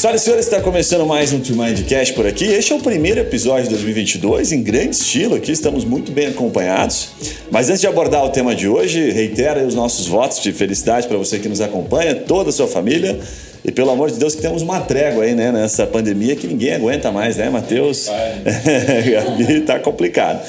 Senhoras e senhores, está começando mais um True Mindcast por aqui. Este é o primeiro episódio de 2022, em grande estilo aqui, estamos muito bem acompanhados. Mas antes de abordar o tema de hoje, reitero os nossos votos de felicidade para você que nos acompanha, toda a sua família. E pelo amor de Deus que temos uma trégua aí, né, nessa pandemia que ninguém aguenta mais, né, Matheus? Gabi, tá complicado.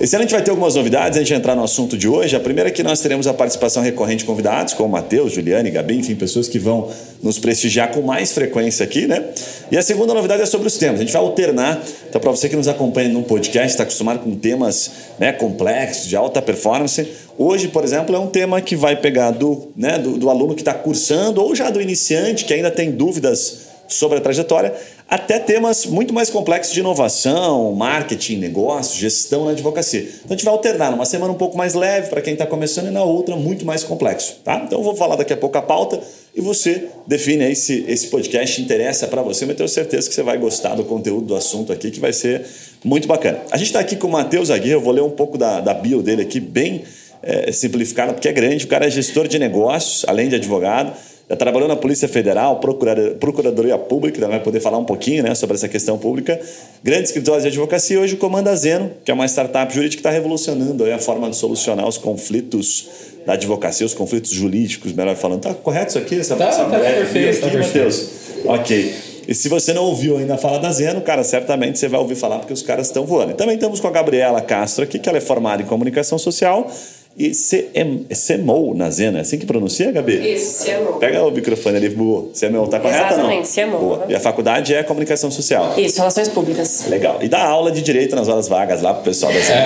Esse ano a gente vai ter algumas novidades, a gente entrar no assunto de hoje. A primeira é que nós teremos a participação recorrente de convidados, como Matheus, Juliane, Gabi, enfim, pessoas que vão nos prestigiar com mais frequência aqui, né? E a segunda novidade é sobre os temas. A gente vai alternar. Então, para você que nos acompanha num podcast, está acostumado com temas né, complexos, de alta performance, hoje, por exemplo, é um tema que vai pegar do, né, do, do aluno que está cursando ou já do iniciante que ainda tem dúvidas sobre a trajetória, até temas muito mais complexos de inovação, marketing, negócio, gestão na advocacia. Então a gente vai alternar numa semana um pouco mais leve para quem está começando e na outra muito mais complexo. Tá? Então eu vou falar daqui a pouco a pauta e você define aí se esse podcast interessa para você, mas tenho certeza que você vai gostar do conteúdo do assunto aqui, que vai ser muito bacana. A gente está aqui com o Matheus Aguirre, eu vou ler um pouco da, da bio dele aqui, bem é, simplificada, porque é grande. O cara é gestor de negócios, além de advogado já trabalhou na Polícia Federal, Procuradoria Pública, vai poder falar um pouquinho né, sobre essa questão pública. Grande escritório de advocacia, hoje comanda Zeno, que é uma startup jurídica que está revolucionando a forma de solucionar os conflitos da advocacia, os conflitos jurídicos, melhor falando. Tá correto isso aqui? Essa, tá, essa tá perfeito, aqui, tá Matheus? Ok. E se você não ouviu ainda falar da Zeno, cara, certamente você vai ouvir falar porque os caras estão voando. E também estamos com a Gabriela Castro aqui, que ela é formada em comunicação social e CMO na Zena. É assim que pronuncia, Gabi? Isso, CMO. Pega o microfone ali, boa. CMO, tá correta Exatamente, não? CMO. Boa. E a faculdade é comunicação social. Isso, relações públicas. Legal. E dá aula de direito nas horas vagas lá pro pessoal da Zena.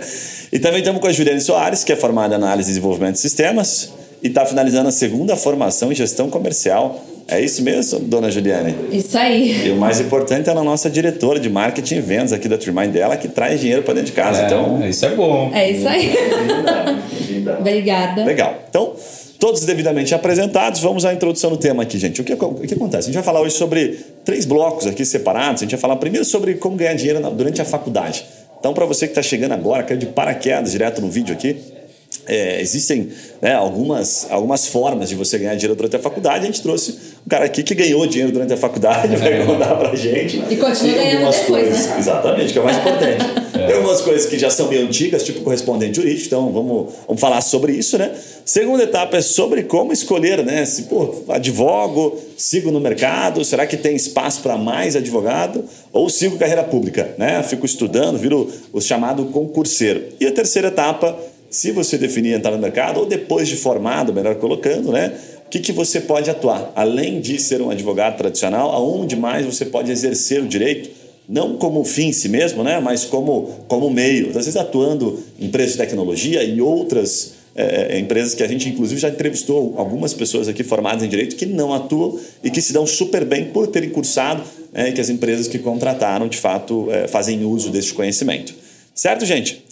e também estamos com a Juliane Soares, que é formada em análise e desenvolvimento de sistemas e está finalizando a segunda formação em gestão comercial é isso mesmo, dona Juliane? Isso aí. E o mais importante é a nossa diretora de marketing e vendas aqui da Trimind dela, que traz dinheiro para dentro de casa. É, então, isso é bom. É isso aí. Obrigada. Legal. Então, todos devidamente apresentados, vamos à introdução do tema aqui, gente. O que, o que acontece? A gente vai falar hoje sobre três blocos aqui separados. A gente vai falar primeiro sobre como ganhar dinheiro durante a faculdade. Então, para você que está chegando agora, quer de paraquedas direto no vídeo aqui, é, existem né, algumas, algumas formas de você ganhar dinheiro durante a faculdade. A gente trouxe um cara aqui que ganhou dinheiro durante a faculdade, vai contar pra gente. E continua ganhando depois, coisas, né? Exatamente, que é o mais importante. É. Tem algumas coisas que já são meio antigas, tipo correspondente jurídico, então vamos, vamos falar sobre isso, né? Segunda etapa é sobre como escolher, né? Se, pô, advogo, sigo no mercado, será que tem espaço para mais advogado? Ou sigo carreira pública, né? Fico estudando, viro o chamado concurseiro. E a terceira etapa se você definir entrar no mercado, ou depois de formado, melhor colocando, né? O que, que você pode atuar? Além de ser um advogado tradicional, aonde mais você pode exercer o direito? Não como fim em si mesmo, né? mas como, como meio. Às vezes atuando em empresas de tecnologia e outras é, empresas que a gente, inclusive, já entrevistou algumas pessoas aqui formadas em direito que não atuam e que se dão super bem por terem cursado é, e que as empresas que contrataram, de fato, é, fazem uso desse conhecimento. Certo, gente?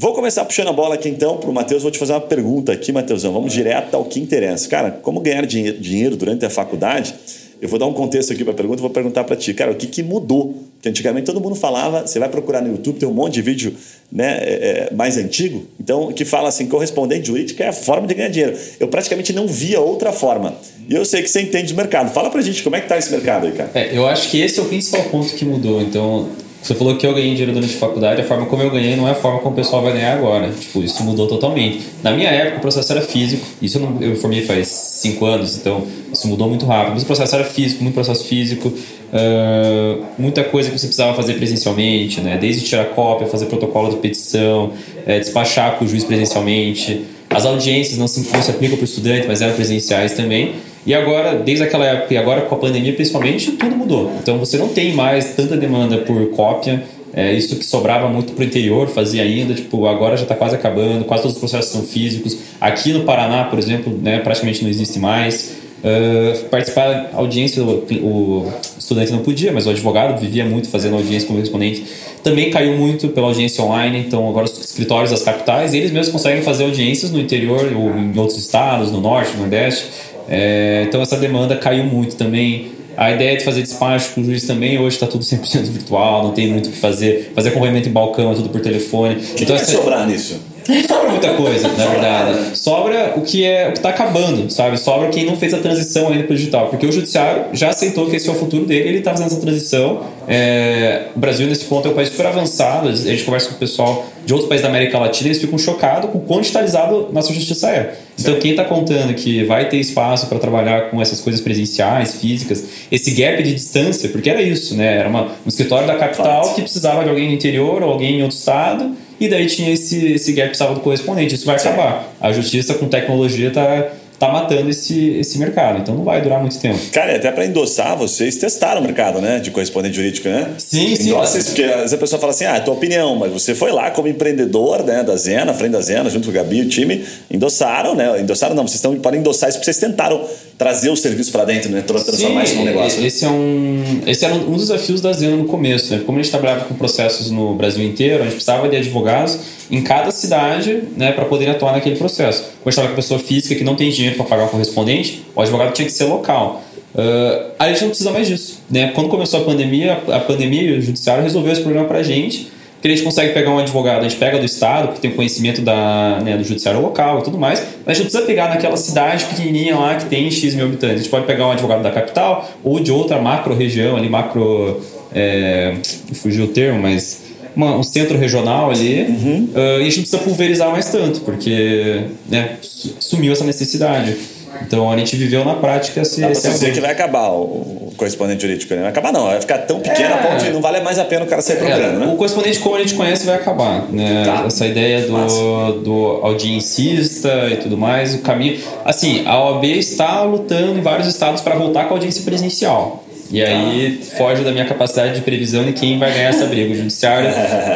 Vou começar puxando a bola aqui então para o Matheus. Vou te fazer uma pergunta aqui, Matheusão. Vamos direto ao que interessa. Cara, como ganhar dinheiro durante a faculdade? Eu vou dar um contexto aqui para a pergunta. Vou perguntar para ti, cara, o que, que mudou? Porque antigamente todo mundo falava, você vai procurar no YouTube, tem um monte de vídeo né, é, é mais antigo, então que fala assim: correspondente jurídico é a forma de ganhar dinheiro. Eu praticamente não via outra forma. E eu sei que você entende de mercado. Fala pra gente como é que tá esse mercado aí, cara. É, eu acho que esse é o principal ponto que mudou. Então, você falou que eu ganhei dinheiro durante a faculdade, a forma como eu ganhei não é a forma como o pessoal vai ganhar agora. Tipo, isso mudou totalmente. Na minha época, o processo era físico. Isso eu, não, eu formei faz cinco anos, então isso mudou muito rápido. Mas o processo era físico, muito processo físico. Uh, muita coisa que você precisava fazer presencialmente, né? Desde tirar cópia, fazer protocolo de petição, é, despachar com o juiz presencialmente. As audiências não se, não se aplicam para o estudante, mas eram presenciais também. E agora, desde aquela época e agora com a pandemia principalmente, tudo mudou. Então você não tem mais tanta demanda por cópia. É, isso que sobrava muito para o interior, fazia ainda, tipo, agora já está quase acabando, quase todos os processos são físicos. Aqui no Paraná, por exemplo, né, praticamente não existe mais. Uh, participar da audiência, o, o, estudante não podia, mas o advogado vivia muito fazendo audiência como correspondente. Também caiu muito pela audiência online, então agora os escritórios das capitais, eles mesmos conseguem fazer audiências no interior ou em outros estados, no norte, no nordeste. É, então essa demanda caiu muito também. A ideia de fazer despacho com o juiz também, hoje está tudo 100% virtual, não tem muito o que fazer. Fazer acompanhamento em balcão é tudo por telefone. O que então, vai essa... sobrar nisso? Não sobra muita coisa, na verdade. Sobra o que é o que está acabando, sabe? Sobra quem não fez a transição ainda para o digital. Porque o judiciário já aceitou que esse é o futuro dele, ele está fazendo essa transição. É, o Brasil, nesse ponto, é um país super avançado. A gente conversa com o pessoal de outros países da América Latina, eles ficam chocados com o quão digitalizado nossa justiça é. Então, quem está contando que vai ter espaço para trabalhar com essas coisas presenciais, físicas, esse gap de distância, porque era isso, né? Era uma, um escritório da capital que precisava de alguém no interior ou alguém em outro estado, e daí tinha esse, esse gap do correspondente. Isso vai acabar. A justiça com tecnologia está tá matando esse, esse mercado. Então não vai durar muito tempo. Cara, até para endossar, vocês testaram o mercado, né? De correspondente jurídico, né? Sim, sim. Nossa, porque a pessoa fala assim, ah, é tua opinião, mas você foi lá como empreendedor, né, da Zena, frente da Zena, junto com o Gabi e o time, endossaram, né? Endossaram não, vocês estão para endossar isso porque vocês tentaram trazer o serviço para dentro, né? Transformar Sim, isso num negócio. Esse é um, esse era um dos desafios da Zena no começo, né? Como a gente trabalhava com processos no Brasil inteiro, a gente precisava de advogados em cada cidade, né, para poder atuar naquele processo. Quando estava com pessoa física que não tem dinheiro para pagar o correspondente, o advogado tinha que ser local. Uh, a gente não precisa mais disso, né? Quando começou a pandemia, a pandemia e o judiciário resolveu esse problema para a gente porque a gente consegue pegar um advogado, a gente pega do Estado, que tem conhecimento da, né, do judiciário local e tudo mais, mas a gente não precisa pegar naquela cidade pequenininha lá que tem X mil habitantes. A gente pode pegar um advogado da capital ou de outra macro região ali, macro. É, fugiu o termo, mas. Uma, um centro regional ali uhum. uh, e a gente não precisa pulverizar mais tanto, porque né, sumiu essa necessidade. Então a gente viveu na prática esse. Dá esse dizer que vai acabar o, correspondente jurídico, né? Vai acabar não, vai ficar tão pequeno é... a ponto de não vale mais a pena o cara sair procurando, é, né? O correspondente como a gente conhece vai acabar, né? Tá. Essa ideia do, do audiencista e tudo mais, o caminho. Assim, a OAB está lutando em vários estados para voltar com a audiência presencial. E aí foge da minha capacidade de previsão de quem vai ganhar essa briga. O judiciário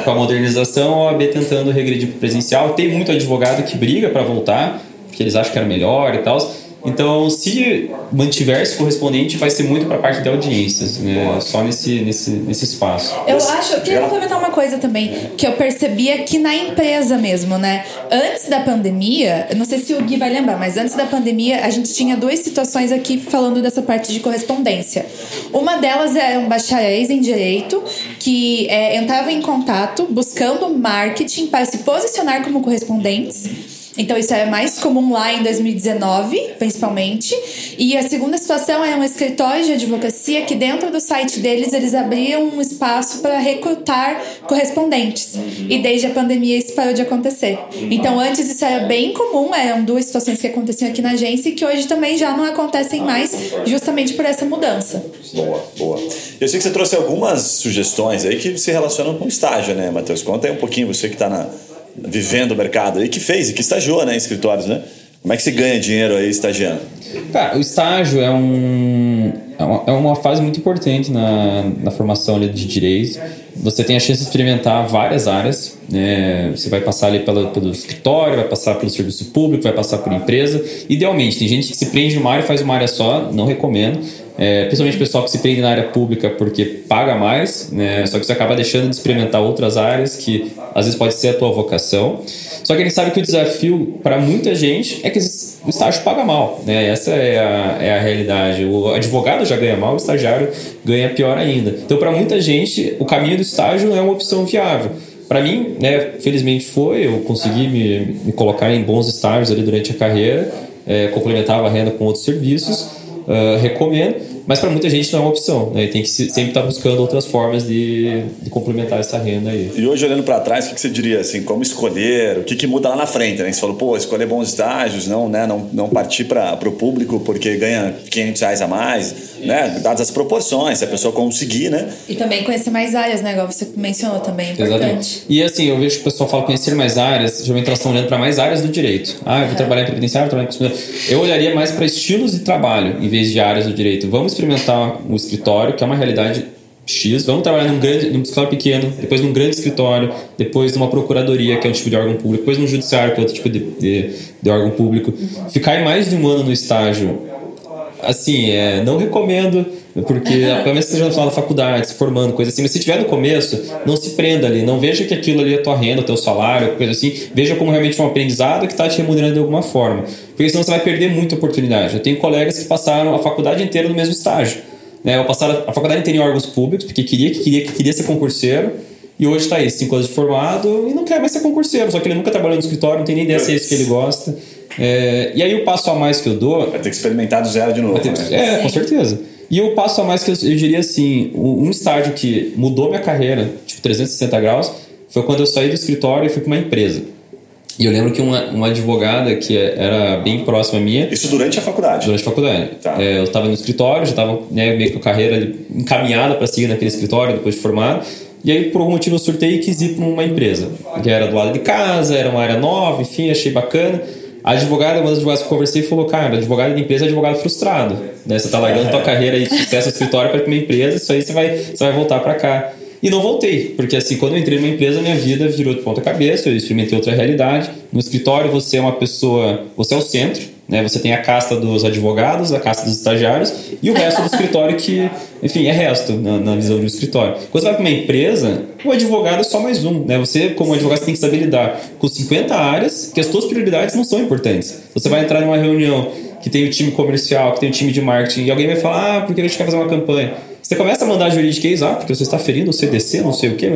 com a modernização, a OAB tentando regredir para o presencial. Tem muito advogado que briga para voltar, porque eles acham que era melhor e tal. Então, se mantiver esse correspondente, vai ser muito para a parte de audiências, né? só nesse, nesse, nesse espaço. Eu acho, eu queria complementar uma coisa também, que eu percebi aqui na empresa mesmo, né? Antes da pandemia, não sei se o Gui vai lembrar, mas antes da pandemia, a gente tinha duas situações aqui falando dessa parte de correspondência. Uma delas eram bacharéis em direito, que é, entravam em contato buscando marketing para se posicionar como correspondentes então, isso é mais comum lá em 2019, principalmente. E a segunda situação é um escritório de advocacia que, dentro do site deles, eles abriam um espaço para recrutar correspondentes. E desde a pandemia isso parou de acontecer. Então, antes isso era bem comum, eram duas situações que aconteciam aqui na agência e que hoje também já não acontecem mais, justamente por essa mudança. Boa, boa. Eu sei que você trouxe algumas sugestões aí que se relacionam com estágio, né, Matheus? Conta aí um pouquinho, você que está na vivendo o mercado e que fez e que estagiou né, em escritórios, né? Como é que se ganha dinheiro aí estagiando? Cara, o estágio é, um, é, uma, é uma fase muito importante na, na formação de direito. Você tem a chance de experimentar várias áreas. Né? Você vai passar ali pela, pelo escritório, vai passar pelo serviço público, vai passar por empresa. Idealmente, tem gente que se prende numa área e faz uma área só, não recomendo. É, principalmente o pessoal que se prende na área pública porque paga mais, né? só que você acaba deixando de experimentar outras áreas que às vezes pode ser a tua vocação. Só que a gente sabe que o desafio para muita gente é que o estágio paga mal, né? essa é a, é a realidade. O advogado já ganha mal, o estagiário ganha pior ainda. Então, para muita gente, o caminho do estágio não é uma opção viável. Para mim, né, felizmente foi, eu consegui me, me, colocar em bons estágios ali durante a carreira, é, complementava a renda com outros serviços uh, recomendo, mas para muita gente não é uma opção, né? Tem que sempre estar tá buscando outras formas de, de complementar essa renda aí. E hoje, olhando para trás, o que, você diria assim? Como escolher? O que, que muda lá na frente? Né? Você falou, pô, escolher bons estágios, não, né? não, não partir para o público porque ganha 500 reais a mais, né? Dadas as proporções, se a pessoa conseguir, né? E também conhecer mais áreas, né? Igual você mencionou também, é importante. Exatamente. E assim, eu vejo que o pessoal fala conhecer mais áreas, geralmente elas estão olhando para mais áreas do direito. Ah, eu vou trabalhar em previdenciário, vou trabalhar em Eu olharia mais para estilos de trabalho, em vez de áreas do direito. Vamos experimentar o escritório, que é uma realidade X, vamos trabalhar num grande, num escritório pequeno, depois num grande escritório, depois numa procuradoria, que é um tipo de órgão público, depois num judiciário, que é outro tipo de, de, de órgão público. Ficar mais de um ano no estágio, assim, é, não recomendo, porque pelo menos você esteja no final da faculdade, se formando, coisa assim, mas se tiver no começo, não se prenda ali, não veja que aquilo ali é tua renda, teu salário, coisa assim, veja como realmente um aprendizado que está te remunerando de alguma forma, porque senão você vai perder muita oportunidade. Eu tenho colegas que passaram a faculdade inteira no mesmo estágio, né? Eu passaram a faculdade inteira em órgãos públicos, porque queria, que queria, que queria ser concurseiro, E hoje tá aí, cinco anos de formado e não quer mais ser concurseiro, só que ele nunca trabalhou no escritório, não tem nem ideia se é isso que ele gosta. É, e aí o passo a mais que eu dou. Vai ter que experimentar do zero de novo. Ter, né? É, com certeza. E o passo a mais que eu, eu, diria assim, um estágio que mudou minha carreira, tipo 360 graus, foi quando eu saí do escritório e fui para uma empresa. E eu lembro que uma, uma advogada que era bem próxima minha. Isso durante a faculdade? Durante a faculdade. Tá. É, eu estava no escritório, já estava né, meio com a carreira encaminhada para seguir naquele escritório depois de formado. E aí, por algum motivo, eu surtei e quis ir para uma empresa, que era do lado de casa, era uma área nova, enfim, achei bacana. A advogada, uma das advogadas que eu conversei, falou: Cara, advogado de empresa é advogado frustrado. Né? Você está largando tua carreira de sucesso no escritório para uma empresa, isso aí você vai, você vai voltar para cá. E não voltei, porque assim, quando eu entrei numa empresa, minha vida virou de ponta cabeça, eu experimentei outra realidade. No escritório, você é uma pessoa, você é o centro, né? Você tem a casta dos advogados, a casta dos estagiários e o resto do escritório que, enfim, é resto na, na visão do escritório. Quando você vai para uma empresa, o advogado é só mais um, né? Você, como advogado, você tem que saber lidar com 50 áreas que as suas prioridades não são importantes. Você vai entrar numa reunião que tem o time comercial, que tem o time de marketing, e alguém vai falar, ah, porque a gente quer fazer uma campanha. Você começa a mandar juridiquês, ah, porque você está ferindo o CDC, não sei o quê,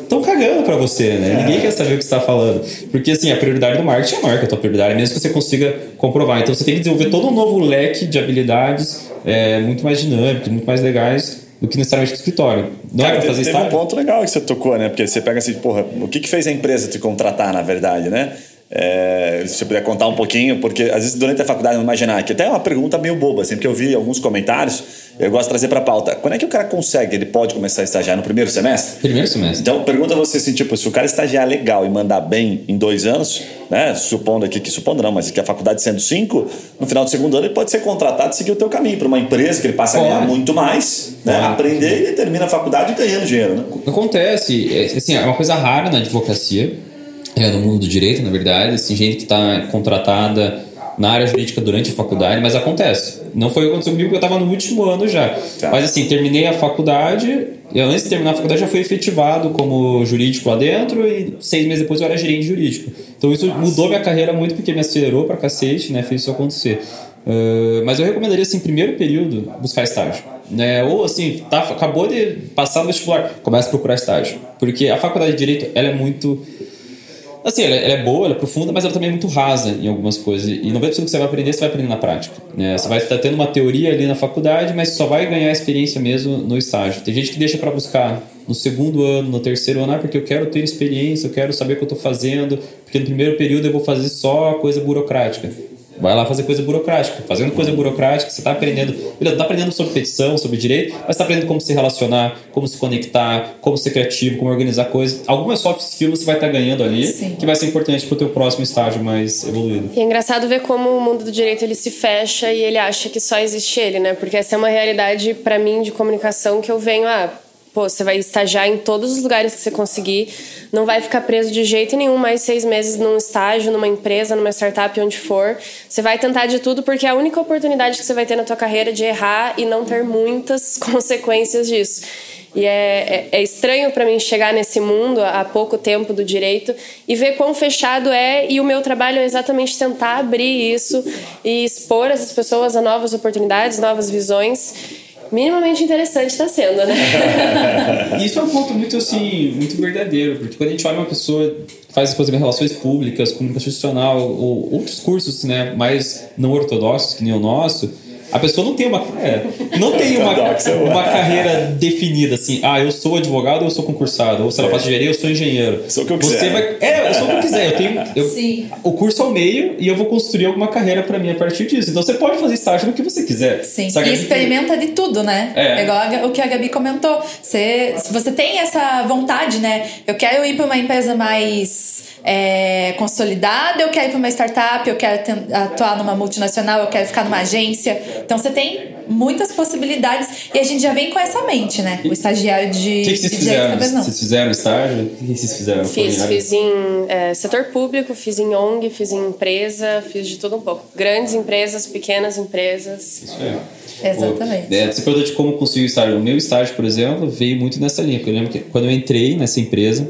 estão cagando para você, né? É. Ninguém quer saber o que você está falando. Porque, assim, a prioridade do marketing é a marca, a tua prioridade, mesmo que você consiga comprovar. Então, você tem que desenvolver todo um novo leque de habilidades é, muito mais dinâmicos, muito mais legais do que necessariamente no escritório. Não Cara, é pra fazer Teve um ponto legal que você tocou, né? Porque você pega assim, porra, o que, que fez a empresa te contratar, na verdade, né? É, se você puder contar um pouquinho, porque às vezes durante a faculdade não imaginar, que até é uma pergunta meio boba, assim, porque eu vi alguns comentários, eu gosto de trazer para pauta. Quando é que o cara consegue, ele pode começar a estagiar no primeiro semestre? Primeiro semestre. Então, pergunta você assim, tipo, se o cara estagiar legal e mandar bem em dois anos, né, supondo aqui, que supondo não, mas que a faculdade sendo cinco, no final do segundo ano ele pode ser contratado e seguir o teu caminho para uma empresa que ele passa a ganhar muito mais, né, aprender e termina a faculdade ganhando dinheiro, né? Acontece, é, assim, é uma coisa rara na advocacia, é, no mundo do direito, na verdade, assim, gente que está contratada na área jurídica durante a faculdade, mas acontece. Não foi o que aconteceu comigo, porque eu estava no último ano já. Tá. Mas assim, terminei a faculdade, eu, antes de terminar a faculdade já fui efetivado como jurídico lá dentro e seis meses depois eu era gerente jurídico. Então isso Nossa. mudou minha carreira muito porque me acelerou pra cacete, né? Fez isso acontecer. Uh, mas eu recomendaria, assim, primeiro período, buscar estágio. Né? Ou assim, tá, acabou de passar no vestibular, começa a procurar estágio. Porque a faculdade de Direito, ela é muito Assim, ela, ela, é boa, ela é profunda, mas ela também é muito rasa em algumas coisas. E 90% do que você vai aprender, você vai aprender na prática. Né? Você vai estar tendo uma teoria ali na faculdade, mas só vai ganhar experiência mesmo no estágio. Tem gente que deixa para buscar no segundo ano, no terceiro ano, ah, porque eu quero ter experiência, eu quero saber o que eu estou fazendo, porque no primeiro período eu vou fazer só coisa burocrática. Vai lá fazer coisa burocrática. Fazendo coisa burocrática, você está aprendendo. Está aprendendo sobre petição, sobre direito, mas está aprendendo como se relacionar, como se conectar, como ser criativo, como organizar coisas. Algumas soft skills você vai estar tá ganhando ali, Sim. que vai ser importante para o teu próximo estágio mais evoluído. E é engraçado ver como o mundo do direito ele se fecha e ele acha que só existe ele, né? Porque essa é uma realidade para mim de comunicação que eu venho a ah, Pô, você vai estagiar em todos os lugares que você conseguir, não vai ficar preso de jeito nenhum mais seis meses num estágio, numa empresa, numa startup, onde for. Você vai tentar de tudo porque é a única oportunidade que você vai ter na tua carreira de errar e não ter muitas consequências disso. E é, é, é estranho para mim chegar nesse mundo há pouco tempo do direito e ver quão fechado é. E o meu trabalho é exatamente tentar abrir isso e expor essas pessoas a novas oportunidades, novas visões minimamente interessante está sendo, né? Isso é um ponto muito assim, muito verdadeiro, porque quando a gente olha uma pessoa faz, por exemplo, relações públicas, comunicação institucional ou outros cursos, né, mais não ortodoxos que nem o nosso, a pessoa não tem uma, é, não tem uma, uma carreira definida assim. Ah, eu sou advogado ou eu sou concursado. Ou se ela faz engenharia, eu sou engenheiro. Sou o que eu quiser. Você vai, é, eu sou o que eu quiser. Eu tenho, eu, Sim. O curso ao meio e eu vou construir alguma carreira para mim a partir disso. Então você pode fazer estágio no que você quiser. Sim. E experimenta de tudo, né? É. é igual o que a Gabi comentou. Você, se você tem essa vontade, né? Eu quero ir para uma empresa mais é, consolidada, eu quero ir para uma startup, eu quero atuar numa multinacional, eu quero ficar numa agência. Então você tem muitas possibilidades e a gente já vem com essa mente, né? O estagiário de. O que, que vocês fizeram? Vocês fizeram estágio? O que vocês fizeram? Fiz, fiz em é, setor público, fiz em ONG, fiz em empresa, fiz de tudo um pouco. Grandes empresas, pequenas empresas. Isso é. Exatamente. é, você perguntou de como conseguir o estágio. O meu estágio, por exemplo, veio muito nessa linha. Porque eu lembro que quando eu entrei nessa empresa,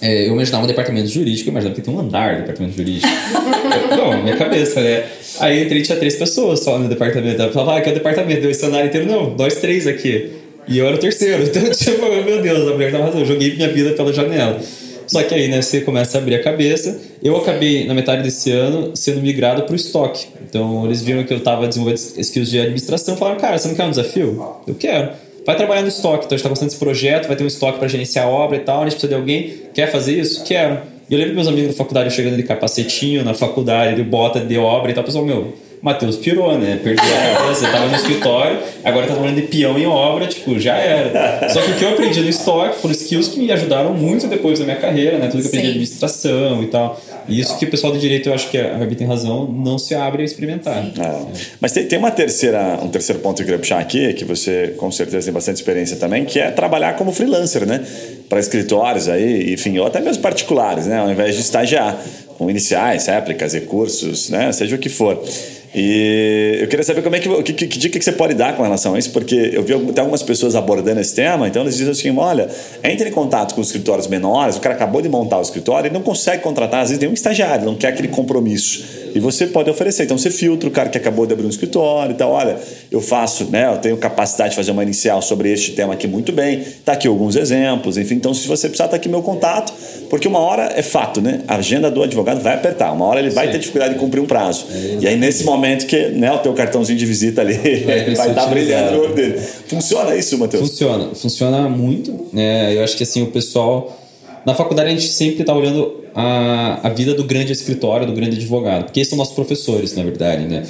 é, eu imaginava um departamento jurídico, eu imaginava que tem um andar de departamento jurídico. não, minha cabeça, né? Aí eu entrei tinha três pessoas só no departamento. Ela falava, ah, aqui é o departamento, deu esse andar inteiro. Não, nós três aqui. E eu era o terceiro. Então, tipo, meu Deus, a mulher tava razão. Eu joguei minha vida pela janela. Só que aí, né, você começa a abrir a cabeça. Eu acabei, na metade desse ano, sendo migrado para o estoque. Então, eles viram que eu estava desenvolvendo skills de administração e falaram, cara, você não quer um desafio? Eu quero. Vai trabalhar no estoque. Então, a gente está gostando desse projeto, vai ter um estoque para gerenciar a obra e tal. A gente precisa de alguém. Quer fazer isso? Quero. E eu lembro meus amigos da faculdade chegando de capacetinho na faculdade, de bota de obra e tal. Pessoal, meu, Matheus pirou, né? Perdeu a cabeça, tava no escritório, agora tá trabalhando de peão em obra, tipo, já era. Só que o que eu aprendi no estoque foram skills que me ajudaram muito depois da minha carreira, né? Tudo que eu aprendi de administração e tal. E isso que o pessoal de direito, eu acho que a Gabi tem razão, não se abre a experimentar. É. Mas tem, tem uma terceira, um terceiro ponto que eu queria puxar aqui, que você com certeza tem bastante experiência também, que é trabalhar como freelancer, né? Para escritórios aí, enfim, ou até mesmo particulares, né? Ao invés de estagiar com iniciais, réplicas, recursos, né? Seja o que for. E eu queria saber como é que, que, que, que dica que você pode dar com relação a isso, porque eu vi até algumas pessoas abordando esse tema, então eles dizem assim: olha, entre em contato com escritórios menores, o cara acabou de montar o escritório e não consegue contratar, às vezes tem um estagiário, não quer aquele compromisso. E você pode oferecer. Então você filtra o cara que acabou de abrir um escritório e tal. Olha, eu faço, né? Eu tenho capacidade de fazer uma inicial sobre este tema aqui muito bem. Tá aqui alguns exemplos, enfim. Então, se você precisar, tá aqui meu contato, porque uma hora é fato, né? A agenda do advogado vai apertar. Uma hora ele vai Sim. ter dificuldade de cumprir um prazo. É e aí, nesse momento que né, o teu cartãozinho de visita ali vai estar tá brilhando no olho dele. Funciona isso, Matheus? Funciona. Funciona muito. É, eu acho que assim, o pessoal na faculdade a gente sempre está olhando a, a vida do grande escritório, do grande advogado, porque esses são nossos professores, na verdade, né?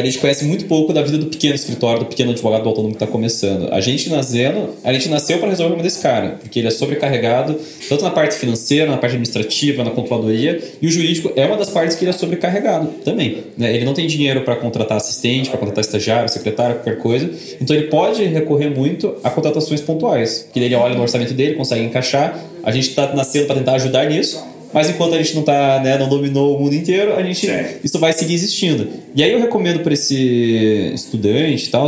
A gente conhece muito pouco da vida do pequeno escritório, do pequeno advogado do autônomo que está começando. A gente nascendo, a gente nasceu para resolver o problema desse cara, porque ele é sobrecarregado, tanto na parte financeira, na parte administrativa, na controladoria, e o jurídico é uma das partes que ele é sobrecarregado também. Né? Ele não tem dinheiro para contratar assistente, para contratar estagiário, secretário, qualquer coisa, então ele pode recorrer muito a contratações pontuais, que ele olha no orçamento dele, consegue encaixar. A gente está nascendo para tentar ajudar nisso, mas enquanto a gente não tá, né, não dominou o mundo inteiro, a gente isso vai seguir existindo. E aí eu recomendo para esse estudante e tal,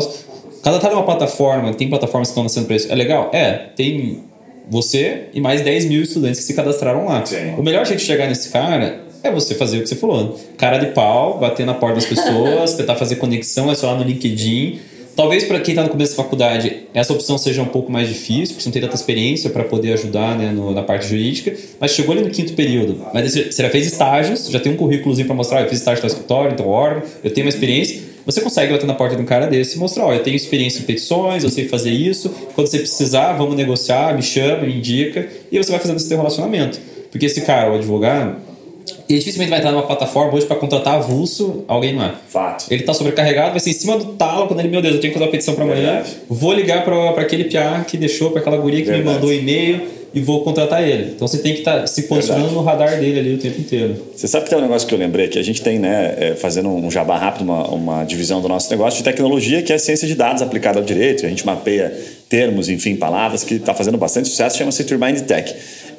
cada tá numa plataforma, tem plataformas que estão nascendo para isso. É legal? É, tem você e mais 10 mil estudantes que se cadastraram lá. Sim. O melhor jeito de chegar nesse cara é você fazer o que você falou. Cara de pau, bater na porta das pessoas, tentar fazer conexão, é só lá no LinkedIn Talvez para quem está no começo da faculdade, essa opção seja um pouco mais difícil, porque você não tem tanta experiência para poder ajudar né, no, na parte jurídica, mas chegou ali no quinto período. Mas você já fez estágios, já tem um currículozinho para mostrar, eu fiz estágio no escritório, então órgão, eu tenho uma experiência. Você consegue bater na porta de um cara desse e mostrar: ó, eu tenho experiência em petições, eu sei fazer isso, quando você precisar, vamos negociar, me chama, me indica, e você vai fazendo esse teu relacionamento. Porque esse cara, o advogado, ele dificilmente vai entrar numa plataforma hoje para contratar avulso alguém lá. Fato. Ele está sobrecarregado, vai ser em cima do talo quando ele, meu Deus, eu tenho que fazer uma petição para amanhã. Vou ligar para aquele PA que deixou, para aquela guria que Verdade. me mandou e-mail e vou contratar ele. Então você tem que estar tá se posicionando Verdade. no radar dele ali o tempo inteiro. Você sabe que tem um negócio que eu lembrei que a gente tem, né, é, fazendo um jabá rápido, uma, uma divisão do nosso negócio de tecnologia que é a ciência de dados aplicada ao direito. A gente mapeia termos, enfim, palavras que está fazendo bastante sucesso, chama-se Turbine Tech.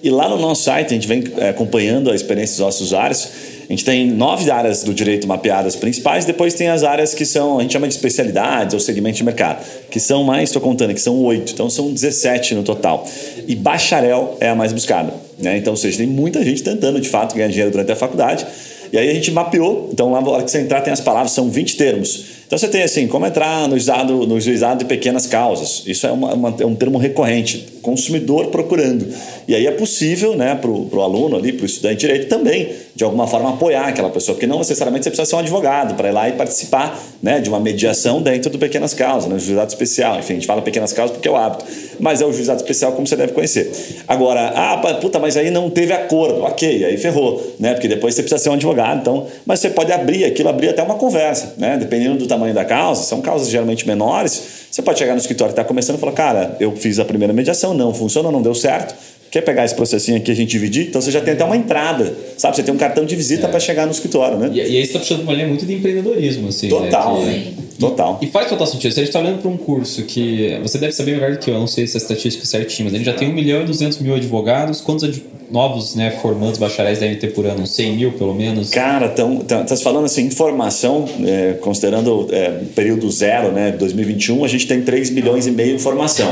E lá no nosso site, a gente vem é, acompanhando a experiência dos nossos usuários. A gente tem nove áreas do direito mapeadas principais, depois tem as áreas que são, a gente chama de especialidades ou segmento de mercado, que são mais, estou contando que são oito, então são 17 no total. E bacharel é a mais buscada. Né? Então, ou seja, tem muita gente tentando de fato ganhar dinheiro durante a faculdade. E aí a gente mapeou, então lá na hora que você entrar tem as palavras, são 20 termos. Então você tem assim, como entrar no juizado, no juizado de pequenas causas. Isso é, uma, uma, é um termo recorrente, consumidor procurando. E aí é possível né, para o aluno ali, para o estudante de direito também, de alguma forma, apoiar aquela pessoa, porque não necessariamente você precisa ser um advogado para ir lá e participar né, de uma mediação dentro do pequenas causas, né, juizado especial. Enfim, a gente fala pequenas causas porque é o hábito. Mas é o juizado especial como você deve conhecer. Agora, ah, puta, mas aí não teve acordo. Ok, aí ferrou, né? Porque depois você precisa ser um advogado. Então, mas você pode abrir aquilo, abrir até uma conversa, né? Dependendo do tamanho da causa, são causas geralmente menores, você pode chegar no escritório que está começando e falar, cara, eu fiz a primeira mediação, não funcionou, não deu certo. Quer pegar esse processinho aqui a gente dividir? Então você já tem até uma entrada, sabe? Você tem um cartão de visita é. para chegar no escritório, né? E, e aí você está puxando uma linha muito de empreendedorismo, assim. Né? Total, né? Que, Total. E, e, faz total sentido. Se a gente está olhando para um curso que você deve saber melhor do que eu, eu não sei se a estatística é certinha, mas ele já tem 1 milhão e 200 mil advogados. Quantos novos né, formandos bacharéis devem ter por ano? 100 mil, pelo menos? Cara, estás falando assim, informação, é, considerando é, período zero, né, 2021, a gente tem 3 milhões e meio de formação.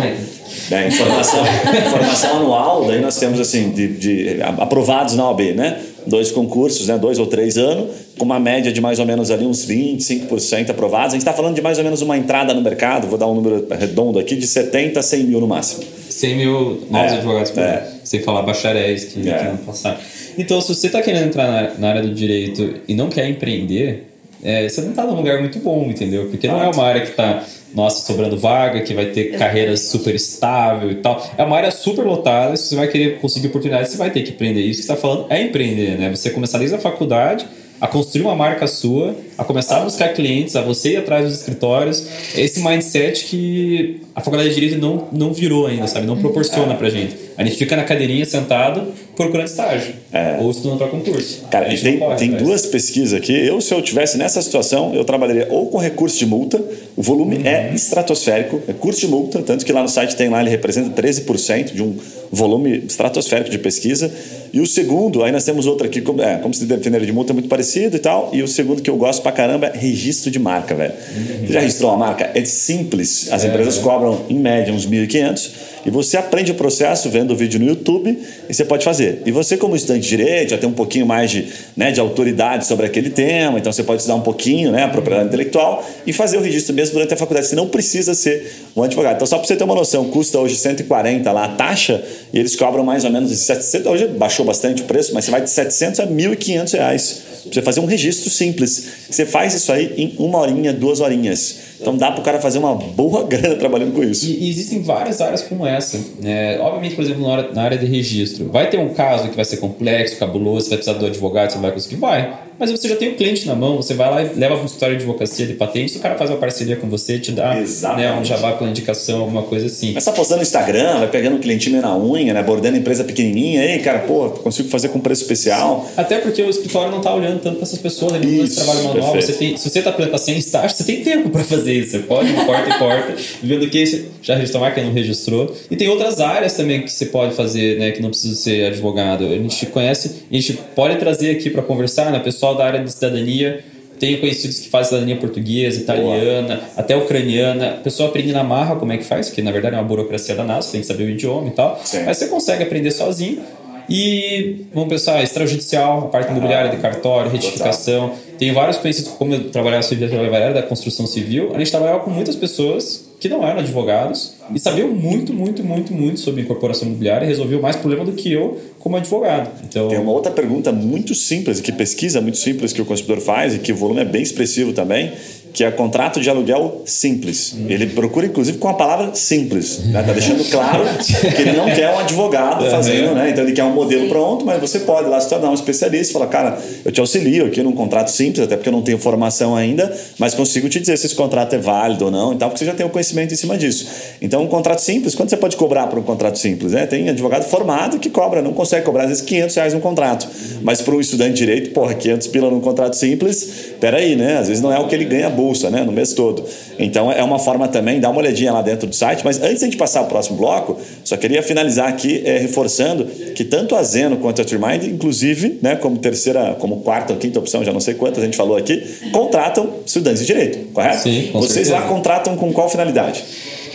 né, informação, informação anual, daí nós temos assim, de, de, aprovados na OAB, né? dois concursos, né, dois ou três anos, com uma média de mais ou menos ali uns 25% aprovados. A gente está falando de mais ou menos uma entrada no mercado, vou dar um número redondo aqui, de 70 a 100 mil no máximo. 100 mil novos é, advogados por é. sem falar bacharéis que, é. que não passaram. Então, se você está querendo entrar na, na, área do direito e não quer empreender, é, você não está num lugar muito bom, entendeu? Porque não é uma área que está nossa, sobrando vaga, que vai ter carreira super estável e tal. É uma área super lotada, se você vai querer conseguir oportunidade, você vai ter que empreender. Isso que você está falando é empreender, né? Você começar desde a faculdade a construir uma marca sua, a começar a buscar clientes, a você ir atrás dos escritórios. Esse mindset que a faculdade de Direito não, não virou ainda, sabe? Não proporciona pra gente. A gente fica na cadeirinha sentado procurando estágio. É. Ou estudando para concurso. Cara, tem, tem duas pesquisas aqui. Eu, se eu tivesse nessa situação, eu trabalharia ou com recurso de multa, o volume uhum. é estratosférico, é curso de multa, tanto que lá no site tem lá, ele representa 13% de um volume estratosférico de pesquisa. E o segundo, aí nós temos outro aqui, como, é, como se defender de multa, é muito parecido e tal. E o segundo que eu gosto pra caramba é registro de marca, velho. Você já registrou uma marca? É simples. As é, empresas é. cobram, em média, uns 1.500 e você aprende o processo vendo o vídeo no YouTube e você pode fazer. E você, como estudante de direito, já tem um pouquinho mais de, né, de autoridade sobre aquele tema, então você pode estudar um pouquinho né, a propriedade intelectual e fazer o registro mesmo durante a faculdade. Você não precisa ser um advogado. Então, só para você ter uma noção, custa hoje 140 lá a taxa e eles cobram mais ou menos de 700. Hoje baixou bastante o preço, mas você vai de 700 a 1.500 reais. Você fazer um registro simples. Você faz isso aí em uma horinha, duas horinhas. Então dá para o cara fazer uma boa grana trabalhando com isso. E, existem várias áreas como essa. Né? Obviamente, por exemplo, na área, na área de registro, vai ter um caso que vai ser complexo, cabuloso, você vai precisar do advogado, você vai conseguir? Vai mas você já tem o cliente na mão, você vai lá e leva para um escritório de advocacia de patentes, o cara faz uma parceria com você, te dá né, um jabá pela indicação, alguma coisa assim. Mas tá postando no Instagram, vai pegando um clientinho na unha, né, abordando empresa pequenininha, aí, cara, pô, consigo fazer com preço especial. Até porque o escritório não tá olhando tanto para essas pessoas, ele não trabalho manual, você tem, se você tá sem estágio, você tem tempo para fazer isso, você pode porta e porta, vendo que você já registrou marca não registrou. E tem outras áreas também que você pode fazer, né, que não precisa ser advogado. A gente conhece, a gente pode trazer aqui para conversar, né, pessoal da área de cidadania. Tenho conhecidos que fazem cidadania portuguesa, italiana, Boa. até ucraniana. A pessoa aprende na marra como é que faz, que na verdade é uma burocracia da NASA, tem que saber o idioma e tal. Sim. Mas você consegue aprender sozinho. E vamos pensar, extrajudicial, a parte imobiliária de cartório, retificação. Tenho vários conhecidos, como eu trabalhava civil, trabalhava da construção civil, a gente trabalhava com muitas pessoas que não eram advogados e sabiam muito, muito, muito, muito sobre incorporação imobiliária e resolviam mais problema do que eu como advogado. Então... Tem uma outra pergunta muito simples, que pesquisa muito simples que o consumidor faz e que o volume é bem expressivo também, que é contrato de aluguel simples. Ele procura, inclusive, com a palavra simples. Né? Tá deixando claro que ele não quer um advogado fazendo, né? Então ele quer um modelo pronto, mas você pode lá se tornar um especialista e falar, cara, eu te auxilio aqui num contrato simples, até porque eu não tenho formação ainda, mas consigo te dizer se esse contrato é válido ou não, então, porque você já tem o um conhecimento em cima disso. Então, um contrato simples, quanto você pode cobrar por um contrato simples? Né? Tem advogado formado que cobra, não consegue cobrar, às vezes, 500 reais num contrato. Mas para um estudante de direito, porra, 500 pila num contrato simples, peraí, né? Às vezes não é o que ele ganha bolsa, né? No mês todo. Então é uma forma também, dá uma olhadinha lá dentro do site. Mas antes de a gente passar ao próximo bloco, só queria finalizar aqui é, reforçando que tanto a Zeno quanto a Trimind, inclusive, né, como terceira, como quarta ou quinta opção, já não sei quantas a gente falou aqui, contratam estudantes de direito, correto? Sim, com Vocês certeza. lá contratam com qual finalidade?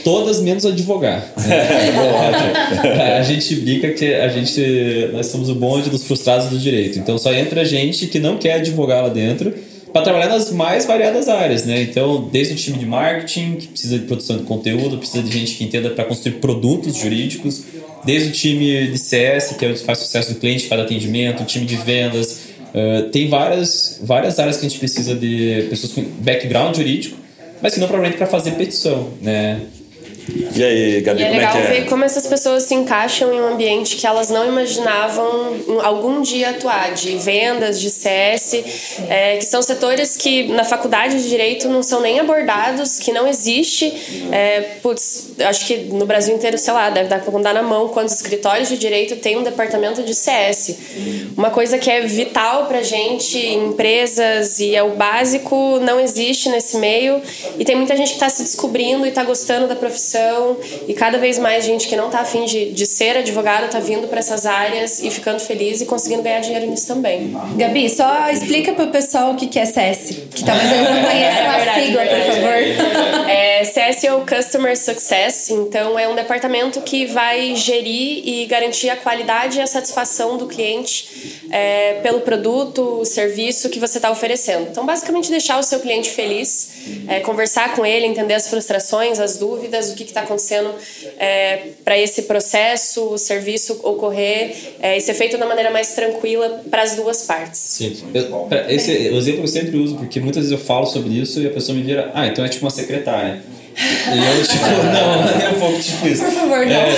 todas menos advogar. a gente brinca que a gente nós somos o bonde dos frustrados do direito. Então só entra gente que não quer advogar lá dentro para trabalhar nas mais variadas áreas, né? Então, desde o time de marketing, que precisa de produção de conteúdo, precisa de gente que entenda para construir produtos jurídicos, desde o time de CS, que é o que faz sucesso do cliente, faz atendimento, time de vendas. Uh, tem várias, várias áreas que a gente precisa de pessoas com background jurídico, mas que não provavelmente para fazer petição, né? E aí, Gabi, e é como legal é que é? ver como essas pessoas se encaixam em um ambiente que elas não imaginavam algum dia atuar, de vendas, de CS, é, que são setores que na faculdade de Direito não são nem abordados, que não existe. É, putz, acho que no Brasil inteiro, sei lá, deve dar para contar na mão quantos escritórios de Direito tem um departamento de CS. Uma coisa que é vital para gente, empresas, e é o básico, não existe nesse meio. E tem muita gente que está se descobrindo e está gostando da profissão profissão e cada vez mais gente que não está afim de, de ser advogado está vindo para essas áreas e ficando feliz e conseguindo ganhar dinheiro nisso também. Gabi, só explica para o pessoal o que é CS, que talvez eles não conheçam é, a sigla, por favor. É, CS é o Customer Customer Success, então é um departamento que vai gerir e garantir a qualidade e a satisfação do cliente é, pelo produto, o serviço que você está oferecendo. Então, basicamente, deixar o seu cliente feliz, é, conversar com ele, entender as frustrações, as dúvidas, o que está acontecendo é, para esse processo, o serviço ocorrer é, e ser feito da maneira mais tranquila para as duas partes. Sim. Eu, esse exemplo eu sempre uso porque muitas vezes eu falo sobre isso e a pessoa me vira, ah, então é tipo uma secretária. E eu, tipo, não, é um pouco tipo isso. Por favor, não. É,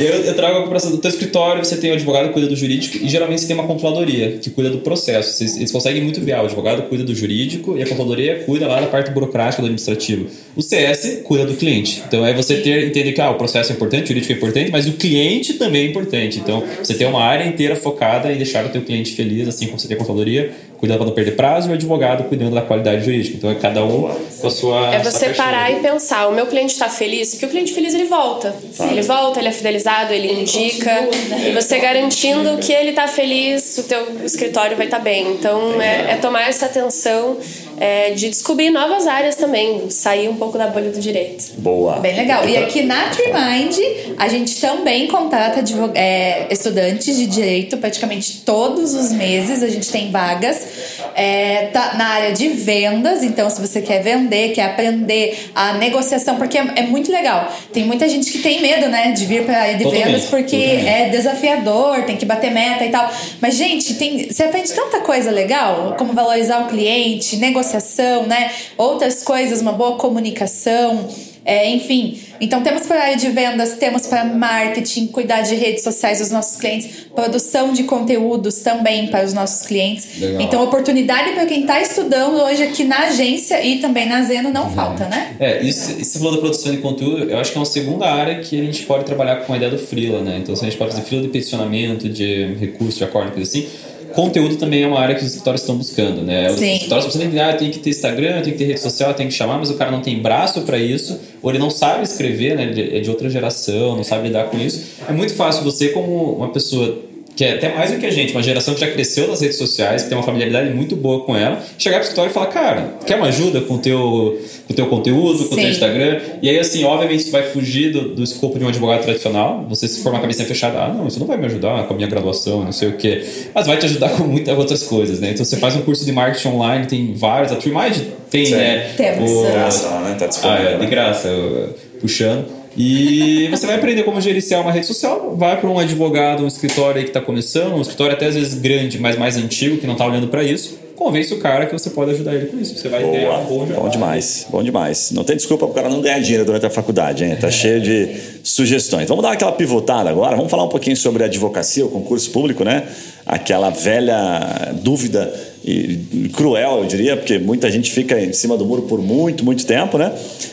eu, eu trago a comparação do teu escritório, você tem o advogado que cuida do jurídico e geralmente você tem uma controladoria que cuida do processo. Vocês, eles conseguem muito ver, o advogado cuida do jurídico e a controladoria cuida lá da parte burocrática do administrativo. O CS cuida do cliente. Então é você ter entender que ah, o processo é importante, o jurídico é importante, mas o cliente também é importante. Então você tem uma área inteira focada em deixar o teu cliente feliz, assim como você tem a controladoria cuidando para não perder prazo e o advogado cuidando da qualidade jurídica. Então é cada um com a sua. É você sua parar e pensar: o meu cliente está feliz? Porque o cliente feliz ele volta. Ele volta, ele é fidelizado, ele indica. E você garantindo que ele está feliz, o teu escritório vai estar tá bem. Então é, é tomar essa atenção é, de descobrir novas áreas também, sair um pouco da bolha do direito. Boa. Bem legal. E aqui na Trimind, a gente também contrata é, estudantes de direito praticamente todos os meses. A gente tem vagas é, tá na área de vendas. Então, se você quer vender, quer aprender a negociação, porque é, é muito legal. Tem muita gente que tem medo, né, de vir para a área de Totalmente. vendas porque Totalmente. é desafiador, tem que bater meta e tal. Mas, gente, tem, você aprende tanta coisa legal, como valorizar o cliente, negociação, né? Outras coisas, uma boa comunicação. É, enfim, então temos para a área de vendas, temos para marketing, cuidar de redes sociais dos nossos clientes, produção de conteúdos também para os nossos clientes. Legal. Então, oportunidade para quem está estudando hoje aqui na agência e também na Zeno não falta, né? É, isso, isso você falou da produção de conteúdo, eu acho que é uma segunda área que a gente pode trabalhar com a ideia do freela, né? Então, se a gente pode fazer freela de peticionamento, de recurso, de acordo, coisa assim. Conteúdo também é uma área que os escritórios estão buscando, né? Os Sim. escritórios precisam entender, ah, tem que ter Instagram, tem que ter rede social, tem que chamar, mas o cara não tem braço para isso, ou ele não sabe escrever, né? Ele é de outra geração, não sabe lidar com isso. É muito fácil você, como uma pessoa que é até mais do que a gente, uma geração que já cresceu nas redes sociais, que tem uma familiaridade muito boa com ela, chegar pro escritório e falar, cara, quer uma ajuda com o teu, com o teu conteúdo, com o teu. Instagram? E aí, assim, obviamente, isso vai fugir do, do escopo de um advogado tradicional, você se for uma cabeça fechada, ah, não, isso não vai me ajudar com a minha graduação, não sei o quê, mas vai te ajudar com muitas outras coisas, né? Então, você faz um curso de marketing online, tem vários, a TreeMind tem, Sim. né? Temos. o- De graça lá, né? Tá ah, disponível. é, de graça, eu- puxando. E você vai aprender como gerenciar uma rede social. Vai para um advogado, um escritório aí que está começando, um escritório até às vezes grande, mas mais antigo, que não está olhando para isso. Convence o cara que você pode ajudar ele com isso. Você vai ter Boa. um bom Bom demais, bom demais. Não tem desculpa para o cara não ganhar dinheiro durante a faculdade, hein? Tá cheio de sugestões. Vamos dar aquela pivotada agora, vamos falar um pouquinho sobre a advocacia, o concurso público, né? Aquela velha dúvida e cruel, eu diria, porque muita gente fica em cima do muro por muito, muito tempo, né?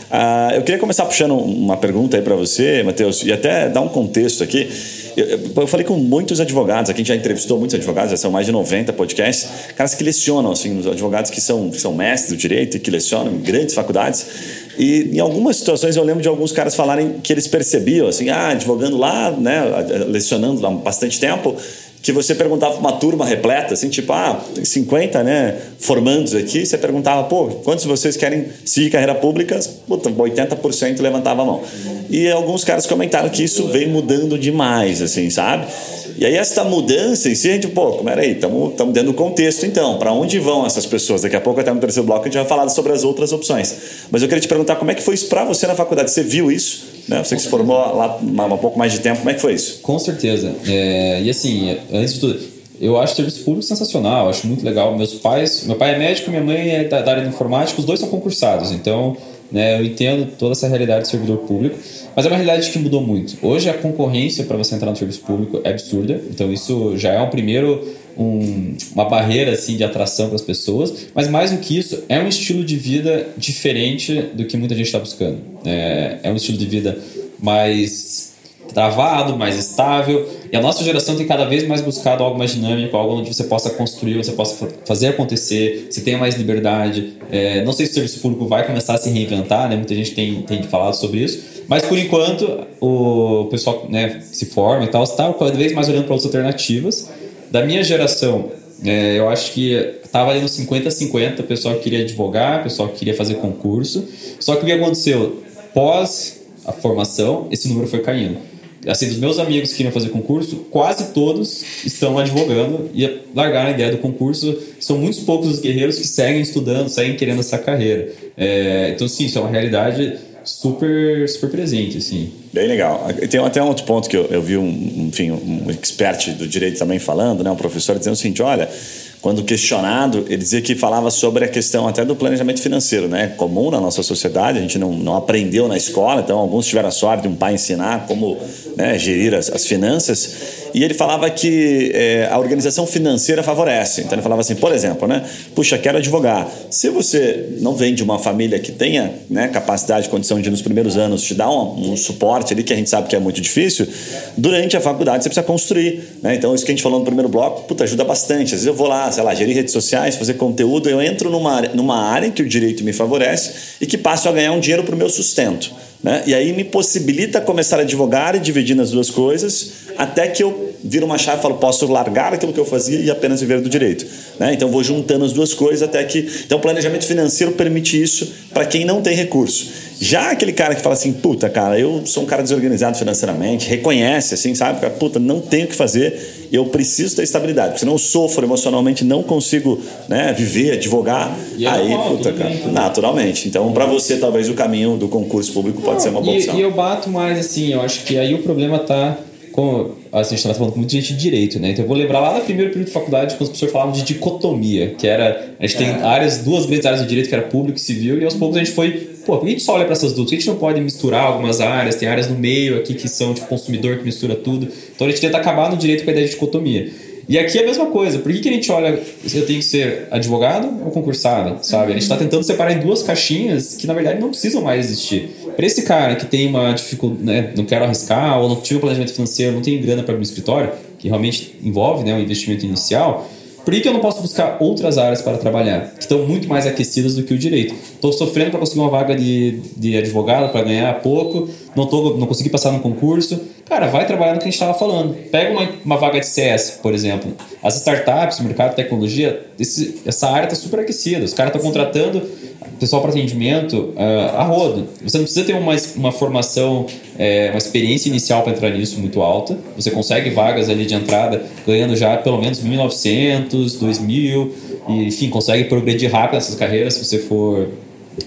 Ah, eu queria começar puxando uma pergunta aí para você, Matheus, e até dar um contexto aqui. Eu, eu- falei com muitos advogados, aqui a gente já entrevistou muitos advogados, já são mais de 90 podcasts, caras que lecionam, assim, os advogados que são, que são mestres do direito e que lecionam em grandes faculdades. E em algumas situações eu lembro de alguns caras falarem que eles percebiam, assim, ah, advogando lá, né, lecionando lá bastante tempo, que você perguntava para uma turma repleta, assim, tipo, ah, tem 50, né, formandos aqui, você perguntava, pô, quantos de vocês querem seguir carreira pública? Puta, 80% levantava a mão. E alguns caras comentaram que isso vem mudando demais, assim, sabe? E aí essa mudança em si, a gente, pô, peraí, estamos dentro do contexto então, para onde vão essas pessoas? Daqui a pouco, até no terceiro bloco, a gente vai falar sobre as outras opções. Mas eu queria te perguntar, como é que foi isso para você na faculdade? Você viu isso? Né? Você que se formou lá há um pouco mais de tempo, como é que foi isso? Com certeza. É, e assim, antes de tudo, eu acho o serviço público sensacional, acho muito legal. Meus pais, meu pai é médico, minha mãe é da, da área de informática, os dois são concursados, então né, eu entendo toda essa realidade do servidor público, mas é uma realidade que mudou muito. Hoje a concorrência para você entrar no serviço público é absurda, então isso já é um primeiro um- uma barreira assim de atração para as pessoas, mas mais do que isso é um estilo de vida diferente do que muita gente está buscando. É, é um estilo de vida mais travado, mais estável. E a nossa geração tem cada vez mais buscado algo mais dinâmico, algo onde você possa construir, você possa fa- fazer acontecer, você tenha mais liberdade. É, não sei se o serviço público vai começar a se reinventar, né? Muita gente tem, tem falado sobre isso. Mas por enquanto o pessoal né, se forma e tal, está cada vez mais olhando para outras alternativas. Da minha geração, é, eu acho que estava ali no 50-50, o pessoal que queria advogar, o pessoal que queria fazer concurso. Só que o que aconteceu? Pós a formação, esse número foi caindo. Assim, dos meus amigos que queriam fazer concurso, quase todos estão advogando e largaram a ideia do concurso. São muitos poucos os guerreiros que seguem estudando, seguem querendo essa carreira. É, então, sim, isso é uma realidade super, super presente, assim. Bem legal. Tem até um outro ponto que eu, eu vi um, enfim, um expert do direito também falando, né, um professor dizendo o seguinte, olha, quando questionado, ele dizia que falava sobre a questão até do planejamento financeiro, né? Comum na nossa sociedade, a gente não, não aprendeu na escola, então alguns tiveram a sorte de um pai ensinar como né, gerir as, as finanças. E ele falava que é, a organização financeira favorece. Então ele falava assim, por exemplo, né? Puxa, quero advogar. Se você não vem de uma família que tenha né, capacidade, condição de nos primeiros anos te dar um, um, suporte ali que a gente sabe que é muito difícil, durante a faculdade você precisa construir. Né? Então isso que a gente falou no primeiro bloco, puta, ajuda bastante. Às vezes eu vou lá, sei lá, gerir redes sociais, fazer conteúdo, eu entro numa, numa área em que o direito me favorece e que passo a ganhar um dinheiro para o meu sustento. Né? E aí me possibilita começar a advogar e dividir nas duas coisas, até que eu viro uma chave e falo, posso largar aquilo que eu fazia e apenas viver do direito. Né? Então vou juntando as duas coisas até que. Então o planejamento financeiro permite isso para quem não tem recurso. Já aquele cara que fala assim, puta, cara, eu sou um cara desorganizado financeiramente, reconhece, assim, sabe? Puta, não tenho o que fazer, eu preciso ter estabilidade, porque senão eu sofro emocionalmente, não consigo né, viver, advogar. E é aí, puta, cara, bem, naturalmente. Então, para você, talvez o caminho do concurso público pode ser uma boa E, opção. e eu bato mais assim, eu acho que aí o problema tá com. Assim, a gente estava falando com muita gente de direito, né? Então eu vou lembrar lá no primeiro período de faculdade, quando os professores falavam de dicotomia, que era. A gente tem áreas, duas grandes áreas do direito, que era público e civil, e aos poucos a gente foi. Pô, por que a gente só olha para essas duas? Por que a gente não pode misturar algumas áreas? Tem áreas no meio aqui que são tipo consumidor que mistura tudo. Então a gente tenta acabar no direito com a ideia de dicotomia. E aqui é a mesma coisa. Por que, que a gente olha eu tenho que ser advogado ou concursado, sabe? A gente está tentando separar em duas caixinhas que na verdade não precisam mais existir. Para esse cara que tem uma dificuldade, né, não quero arriscar ou não tive um planejamento financeiro, não tem grana para abrir um escritório, que realmente envolve né, um investimento inicial, por que, que eu não posso buscar outras áreas para trabalhar, que estão muito mais aquecidas do que o direito? Estou sofrendo para conseguir uma vaga de, de advogado, para ganhar pouco, não, tô, não consegui passar no concurso. Cara, vai trabalhar no que a gente estava falando. Pega uma, uma vaga de CS, por exemplo. As startups, o mercado de tecnologia, esse, essa área está super aquecida. Os caras estão contratando pessoal para atendimento uh, a rodo. Você não precisa ter uma, uma formação, é, uma experiência inicial para entrar nisso muito alta. Você consegue vagas ali de entrada ganhando já pelo menos 1.900, 2.000, e enfim, consegue progredir rápido nessas carreiras se você for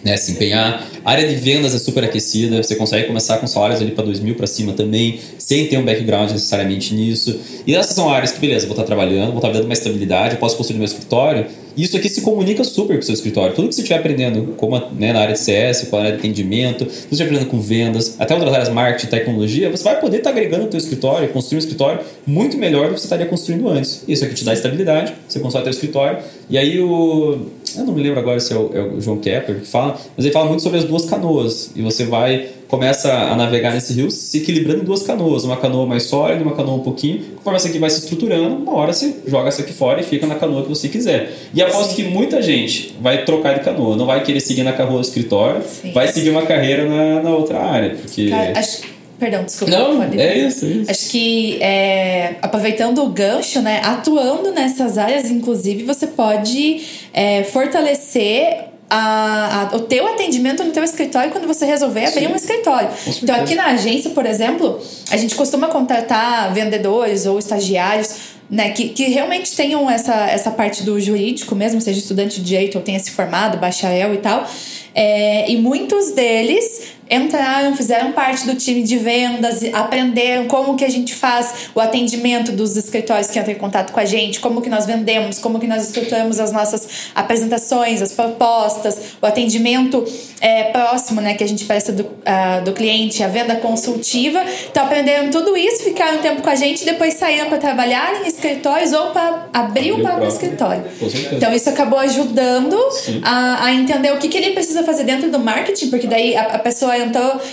né, se empenhar. Área de vendas é super aquecida, você consegue começar com salários ali para 2 mil para cima também, sem ter um background necessariamente nisso. E essas são áreas que, beleza, vou estar trabalhando, vou estar dando uma estabilidade, eu posso construir meu escritório. E isso aqui se comunica super com o seu escritório. Tudo que você estiver aprendendo, como né, na área de CS, com a área de atendimento, tudo que você aprendendo com vendas, até outras áreas, marketing, tecnologia, você vai poder estar agregando o teu escritório, construir um escritório muito melhor do que você estaria construindo antes. Isso aqui te dá estabilidade, você constrói teu escritório. E aí o eu não me lembro agora se é o, é o, João Kepler que fala, mas ele fala muito sobre as duas canoas. E você vai, começa a navegar nesse rio se equilibrando em duas canoas. Uma canoa mais sólida, uma canoa um pouquinho. Conforme essa aqui vai se estruturando, uma hora você joga essa aqui fora e fica na canoa que você quiser. E aposto que muita gente vai trocar de canoa, não vai querer seguir na canoa do escritório, Sim. vai seguir uma carreira na, na outra área. Porque... Cara, acho Perdão, desculpa. Não, é isso, é isso. Acho que é, aproveitando o gancho, né? Atuando nessas áreas, inclusive, você pode é, fortalecer a, a, o teu atendimento no teu escritório quando você resolver abrir Sim. um escritório. Então, aqui na agência, por exemplo, a gente costuma contratar vendedores ou estagiários né, que, que realmente tenham essa, essa parte do jurídico mesmo, seja estudante de direito ou tenha se formado, bacharel e tal. É, e muitos deles entraram, fizeram parte do time de vendas, aprenderam como que a gente faz o atendimento dos escritórios que entram em contato com a gente, como que nós vendemos, como que nós estruturamos as nossas apresentações, as propostas, o atendimento é, próximo, né, que a gente presta do, uh, do cliente, a venda consultiva. Então aprenderam tudo isso, ficaram um tempo com a gente e depois saíram para trabalhar em escritórios ou para abrir o próprio escritório. Então isso acabou ajudando a, a, entender o que, que ele precisa fazer dentro do marketing, porque daí a, a pessoa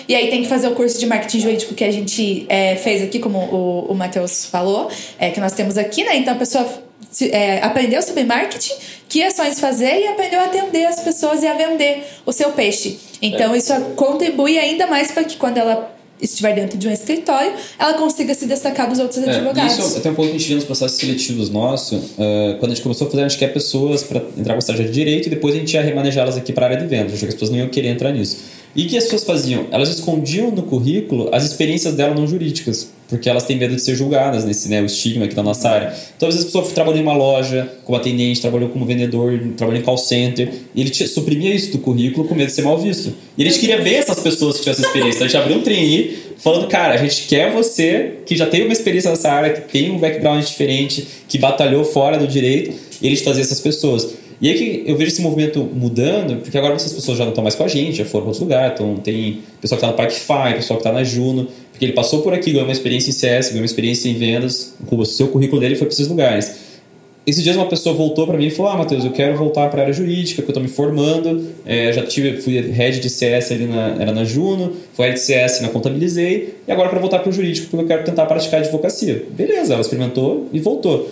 e aí tem que fazer o curso de marketing jurídico que a gente é, fez aqui, como o, o Matheus falou, é, que nós temos aqui, né? Então a pessoa é, aprendeu sobre marketing, que ações fazer e aprendeu a atender as pessoas e a vender o seu peixe. Então, é. isso contribui ainda mais para que quando ela estiver dentro de um escritório, ela consiga se destacar dos outros é, advogados. Isso até um pouco que a gente viu nos processos seletivos nossos, uh, quando a gente começou a fazer, a gente quer pessoas para entrar com estágio de direito e depois a gente ia remanejá-las aqui para a área de vendas, porque as pessoas não iam querer entrar nisso. E o que as pessoas faziam? Elas escondiam no currículo as experiências dela não jurídicas, porque elas têm medo de ser julgadas nesse né, o estigma aqui da nossa área. Então, às vezes, a pessoa trabalhou em uma loja como atendente, trabalhou como vendedor, trabalhou em call center, e ele suprimia isso do currículo com medo de ser mal visto. E a gente queria ver essas pessoas que tinham essa experiência. Então, a gente abriu um trainee falando, cara, a gente quer você que já tem uma experiência nessa área, que tem um background diferente, que batalhou fora do direito, e a gente trazer essas pessoas. E aí que eu vejo esse movimento mudando, porque agora essas pessoas já não estão mais com a gente, já foram para outros lugares. Então tem pessoal que está no Parkify, pessoal que está na Juno, porque ele passou por aqui, ganhou uma experiência em CS, ganhou uma experiência em vendas, o seu currículo dele foi para esses lugares. Esses dias uma pessoa voltou para mim e falou: Ah, Matheus, eu quero voltar para a área jurídica, porque eu estou me formando. É, já tive, fui head de CS ali na, era na Juno, fui head de CS na Contabilizei, e agora para voltar para o jurídico, porque eu quero tentar praticar advocacia. Beleza, ela experimentou e voltou.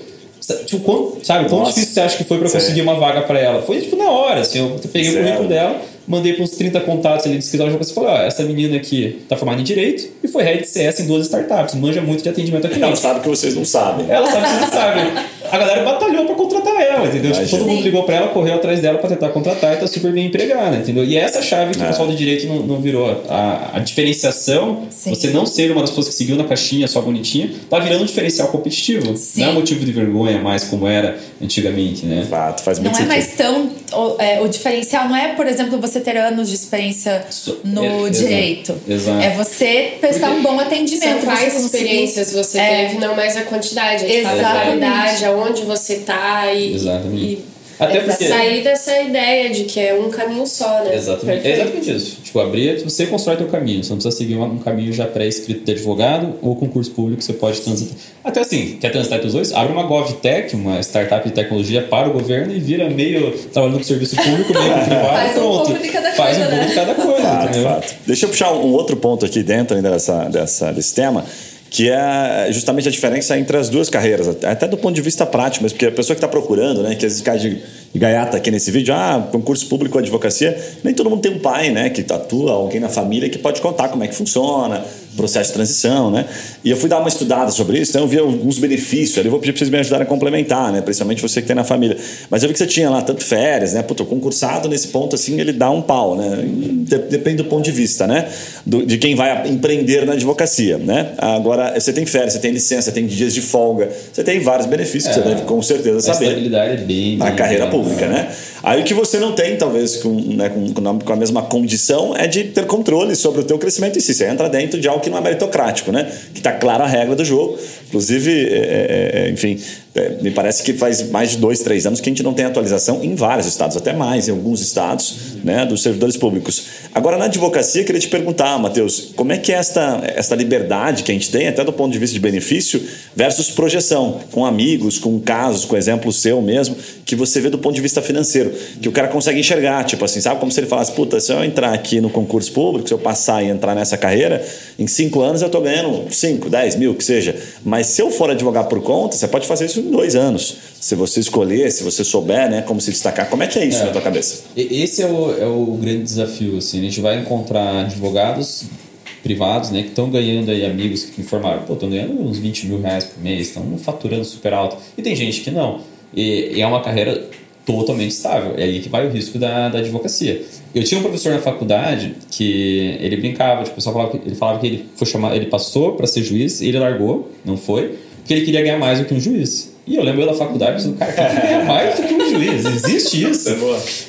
Tipo, quanto, sabe, quão difícil você acha que foi para conseguir uma vaga para ela? Foi tipo na hora, assim, eu peguei Zero. o currículo dela, mandei para uns 30 contatos ali de escritório de e falei, ó, essa menina aqui tá formada em Direito e foi head de CS em duas startups, manja muito de atendimento aqui. Ela sabe que vocês não sabem. Ela sabe que vocês não sabem. A galera batalhou para contratar ela, entendeu? Tipo, todo mundo ligou para ela, correu atrás dela para tentar contratar e tá super bem empregada, entendeu? E é essa chave que é. o pessoal de Direito não, não virou. A, a diferenciação, Sim. você não ser uma das pessoas que seguiu na caixinha só bonitinha, tá virando um diferencial competitivo. Sim. Não é motivo de vergonha mais como era antigamente, né? Fato, faz muito Não sentido. é mais tão... O, é, o diferencial não é, por exemplo, você ter anos de experiência no é, direito. Exato. É você prestar Porque um bom atendimento. São quais experiências você é. teve, não mais a quantidade. A fala a aonde você está e, Exatamente. E até porque... Sair dessa ideia de que é um caminho só, né? Exatamente. É exatamente isso. Tipo, abrir, você constrói teu caminho. Você não precisa seguir um caminho já pré-escrito de advogado ou concurso público, você pode transitar. Até assim, quer transitar entre os dois? Abre uma GovTech, uma startup de tecnologia para o governo e vira meio trabalhando com serviço público, meio com privado. Faz pronto. um pouco de cada Faz coisa, um pouco né? de cada coisa, fato, entendeu? fato. Deixa eu puxar um outro ponto aqui dentro ainda dessa, dessa, desse tema que é justamente a diferença entre as duas carreiras, até do ponto de vista prático, mas porque a pessoa que está procurando, né, que às vezes cai de, gaiata aqui nesse vídeo, ah, concurso público advocacia, nem todo mundo tem um pai, né, que atua, alguém na família que pode contar como é que funciona, processo de transição, né? E eu fui dar uma estudada sobre isso, então eu vi alguns benefícios, ali eu vou pedir para vocês me ajudarem a complementar, né? Principalmente você que tem na família. Mas eu vi que você tinha lá tanto férias, né? Puta, o concursado nesse ponto assim, ele dá um pau, né? Depende do ponto de vista, né? Do, de quem vai empreender na advocacia, né? Agora, você tem férias, você tem licença, você tem dias de folga, você tem vários benefícios é, que você deve com certeza saber. A estabilidade é bem... Na bem carreira bem, pública, né? Aí o que você não tem, talvez, com, né, com, com a mesma condição, é de ter controle sobre o teu crescimento em si. Você entra dentro de algo que não é meritocrático, né? Que está clara a regra do jogo. Inclusive, é, é, enfim, é, me parece que faz mais de dois, três anos que a gente não tem atualização em vários estados, até mais em alguns estados, né, dos servidores públicos. Agora, na advocacia, queria te perguntar, Matheus, como é que é esta, esta liberdade que a gente tem, até do ponto de vista de benefício, versus projeção, com amigos, com casos, com exemplo seu mesmo, que você vê do ponto de vista financeiro, que o cara consegue enxergar, tipo assim, sabe como se ele falasse, puta, se eu entrar aqui no concurso público, se eu passar e entrar nessa carreira, em cinco anos eu estou ganhando 5, 10 mil, que seja. Mas se eu for advogar por conta, você pode fazer isso em dois anos. Se você escolher, se você souber, né, como se destacar. Como é que é isso é. na tua cabeça? Esse é o, é o grande desafio, assim. A gente vai encontrar advogados privados, né, que estão ganhando aí amigos que me informaram, pô, estão ganhando uns 20 mil reais por mês, estão faturando super alto. E tem gente que não. E, e é uma carreira totalmente estável. É aí que vai o risco da, da advocacia. Eu tinha um professor na faculdade que ele brincava, tipo, pessoal falava que, ele falava que ele foi chamar, ele passou para ser juiz, ele largou, não foi, porque ele queria ganhar mais do que um juiz. E eu lembro eu da faculdade pensando, cara, quem que ganha mais do que um juiz? Existe isso.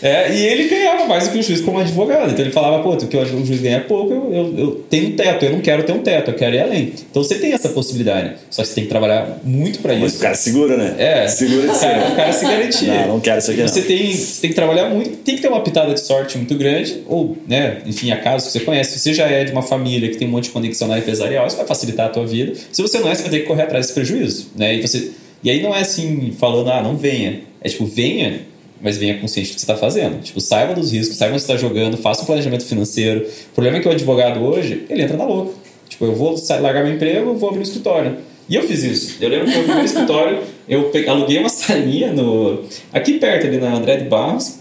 É, e ele ganhava mais do que um juiz como advogado. Então ele falava, pô, que o juiz ganha pouco, eu, eu, eu, tenho um teto, eu não quero ter um teto, eu quero ir além. Então você tem essa possibilidade. Só que você tem que trabalhar muito para isso. Mas o cara segura, né? É. Segura de ser. O cara se garantir. Não, não quero isso aqui. Você tem, você tem que trabalhar muito, tem que ter uma pitada de sorte muito grande, ou, né, enfim, acaso que você conhece. Se você já é de uma família que tem um monte de conexão na empresarial, isso vai facilitar a tua vida. Se você não é, você vai ter que correr atrás desse prejuízo, né? E você e aí não é assim, falando, ah, não venha. É tipo, venha, mas venha consciente do que você está fazendo. Tipo, saiba dos riscos, saiba onde você está jogando, faça um planejamento financeiro. O problema é que o advogado hoje, ele entra na louca. Tipo, eu vou largar meu emprego, vou abrir um escritório. E eu fiz isso. Eu lembro que no primeiro escritório, eu aluguei uma salinha no, aqui perto, ali na André de Barros.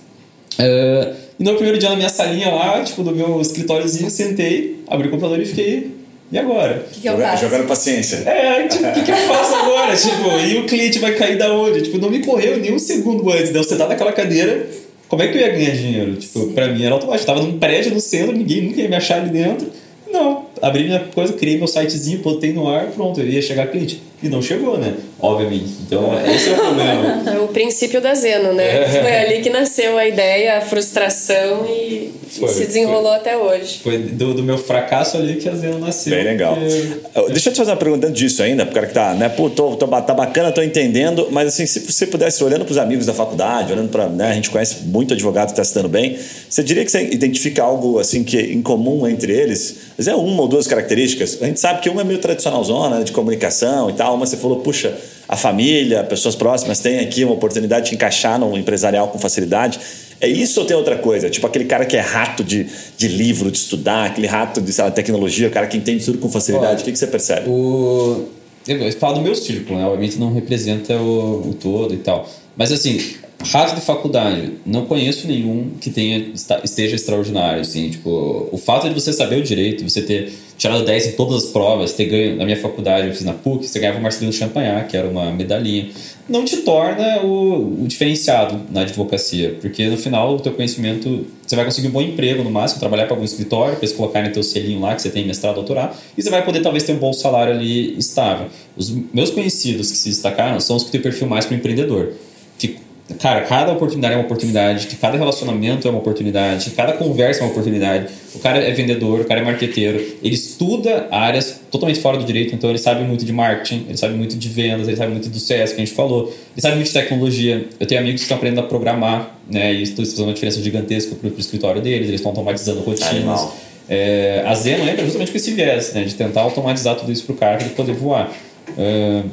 Uh, e no primeiro dia na minha salinha lá, tipo, do meu escritóriozinho, sentei, abri o computador e fiquei e agora? O que, que eu faço? Jogando paciência. É, tipo, o que, que eu faço agora? tipo, e o cliente vai cair da onde? Tipo, não me correu nem um segundo antes de eu sentar naquela cadeira como é que eu ia ganhar dinheiro? Tipo, pra mim era automático. Tava num prédio no centro, ninguém nunca ia me achar ali dentro. Não, abri minha coisa, criei meu sitezinho, botei no ar, pronto, eu ia chegar cliente. E não chegou, né? Obviamente. Então, esse é o problema. É o princípio da Zeno, né? É. Foi ali que nasceu a ideia, a frustração e, Foi, e se desenrolou até hoje. Foi do, do meu fracasso ali que a Zeno nasceu. Bem legal. porque- Deixa eu te fazer uma pergunta dentro disso ainda, pro cara que tá, né? Pô, tô, tô, tá bacana, tô entendendo, mas assim, se você pudesse, olhando pros amigos da faculdade, olhando para, né? A gente conhece muito advogado que tá se dando bem, você diria que você identifica algo assim que é em comum entre eles? Mas é uma ou duas características. A gente sabe que uma é meio tradicional zona de comunicação e tal, uma você falou, puxa, a família, pessoas próximas têm aqui uma oportunidade de encaixar no empresarial com facilidade. É isso ou tem outra coisa? Tipo aquele cara que é rato de, de livro, de estudar, aquele rato de lá, tecnologia, o cara que entende tudo com facilidade. Olha, o que, que você percebe? O... Eu falo do meu círculo, né? Obviamente não representa o, o todo e tal. Mas assim, rato de faculdade, não conheço nenhum que tenha, esteja extraordinário, assim. Tipo, o fato de você saber o direito, você ter tirado 10 em todas as provas, ter ganho, na minha faculdade, eu fiz na PUC, você ganhava o Marcelino Champagnat, que era uma medalhinha. Não te torna o, o diferenciado na advocacia, porque no final o teu conhecimento, você vai conseguir um bom emprego no máximo, trabalhar para algum escritório, para eles colocarem teu selinho lá, que você tem mestrado, doutorado, e você vai poder talvez ter um bom salário ali estável. Os meus conhecidos que se destacaram são os que têm perfil mais para empreendedor. Que, cara, cada oportunidade é uma oportunidade, cada relacionamento é uma oportunidade, cada conversa é uma oportunidade. O cara é vendedor, o cara é marqueteiro, ele estuda áreas totalmente fora do direito, então ele sabe muito de marketing, ele sabe muito de vendas, ele sabe muito do CS que a gente falou, ele sabe muito de tecnologia. Eu tenho amigos que estão aprendendo a programar, né, e isso fazendo uma diferença gigantesca para o escritório deles, eles estão automatizando rotinas. É, a Zeno entra justamente com esse viés, né, de tentar automatizar tudo isso para o cara para ele poder voar. É,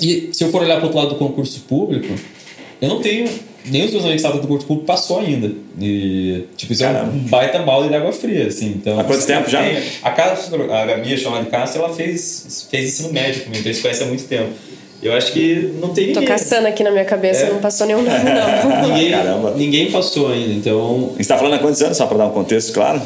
e se eu for olhar para o outro lado do concurso público, eu não tenho. Nem os meus amigos que estavam do concurso público passou ainda. E, tipo, isso é Caramba. um baita balde de água fria, assim. Então, Há quanto tempo já? Tem- A, Castro, a Gabi, chamada de Castro, ela fez, fez ensino médio comigo, então eles conhecem há muito tempo. Eu acho que não tem Tô ninguém. caçando aqui na minha cabeça, É. não passou nenhum nome, não. Ninguém, Caramba. ninguém passou ainda, então. A gente tá falando há quantos anos, só para dar um contexto, claro?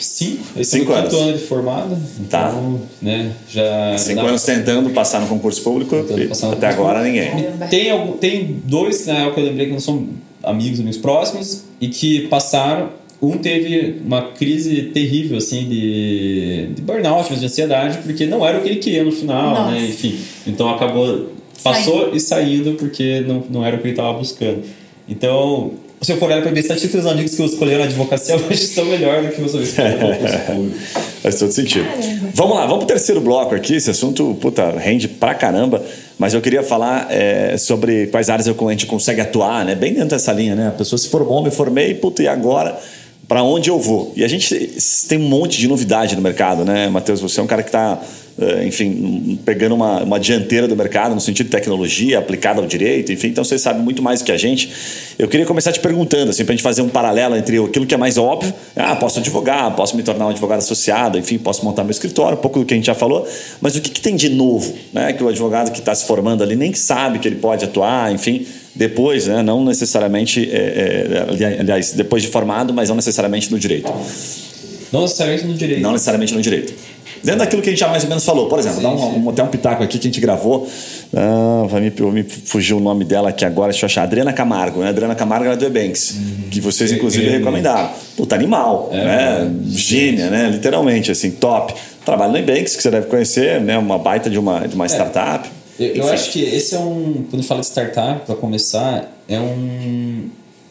Cinco. Esse Cinco é o quinto anos. ano de formado. Tá. Então, né, já. Cinco anos tentando passar no concurso público e no até concurso agora ninguém. Tem, algum, tem dois que na época eu lembrei que não são amigos, amigos próximos, e que passaram. Um teve uma crise terrível, assim, de, de burnout, mas de ansiedade, porque não era o que ele queria no final, Nossa. né? Enfim. Então acabou. Passou e saindo porque não, não era o que ele estava buscando. Então, se eu for olhar para ver estatísticas, os amigos que escolheram a advocacia hoje estão melhor do que os amigos que o. Faz todo sentido. Vamos lá, vamos pro terceiro bloco aqui. Esse assunto, puta, rende pra caramba. Mas eu queria falar é, sobre quais áreas a gente consegue atuar, né? Bem dentro dessa linha, né? A pessoa se formou, me formei, puta, e agora? Para onde eu vou? E a gente tem um monte de novidade no mercado, né, Matheus? Você é um cara que está, enfim, pegando uma, uma dianteira do mercado no sentido de tecnologia aplicada ao direito, enfim, então você sabe muito mais do que a gente. Eu queria começar te perguntando, assim, para a gente fazer um paralelo entre aquilo que é mais óbvio, ah, posso advogar, posso me tornar um advogado associado, enfim, posso montar meu escritório, um pouco do que a gente já falou, mas o que, que tem de novo, né, que o advogado que está se formando ali nem sabe que ele pode atuar, enfim, depois, né, não necessariamente, é, é, aliás, depois de formado, mas não necessariamente no direito. Não necessariamente no direito. Não necessariamente no direito. Dentro daquilo que a gente já mais ou menos falou. Por exemplo, dá um, um, até um pitaco aqui que a gente gravou. Ah, vai me, me fugir o nome dela aqui agora, deixa eu achar. Adriana Camargo, né? Adriana Camargo era do Ebanks, que vocês inclusive é, recomendaram. Puta animal, é, né? Gênia, né? Literalmente, assim, top. Trabalho no Ebanks, que você deve conhecer, né? Uma baita de uma, de uma startup. Eu, eu acho que esse é um. Quando fala de startup, para começar, é um.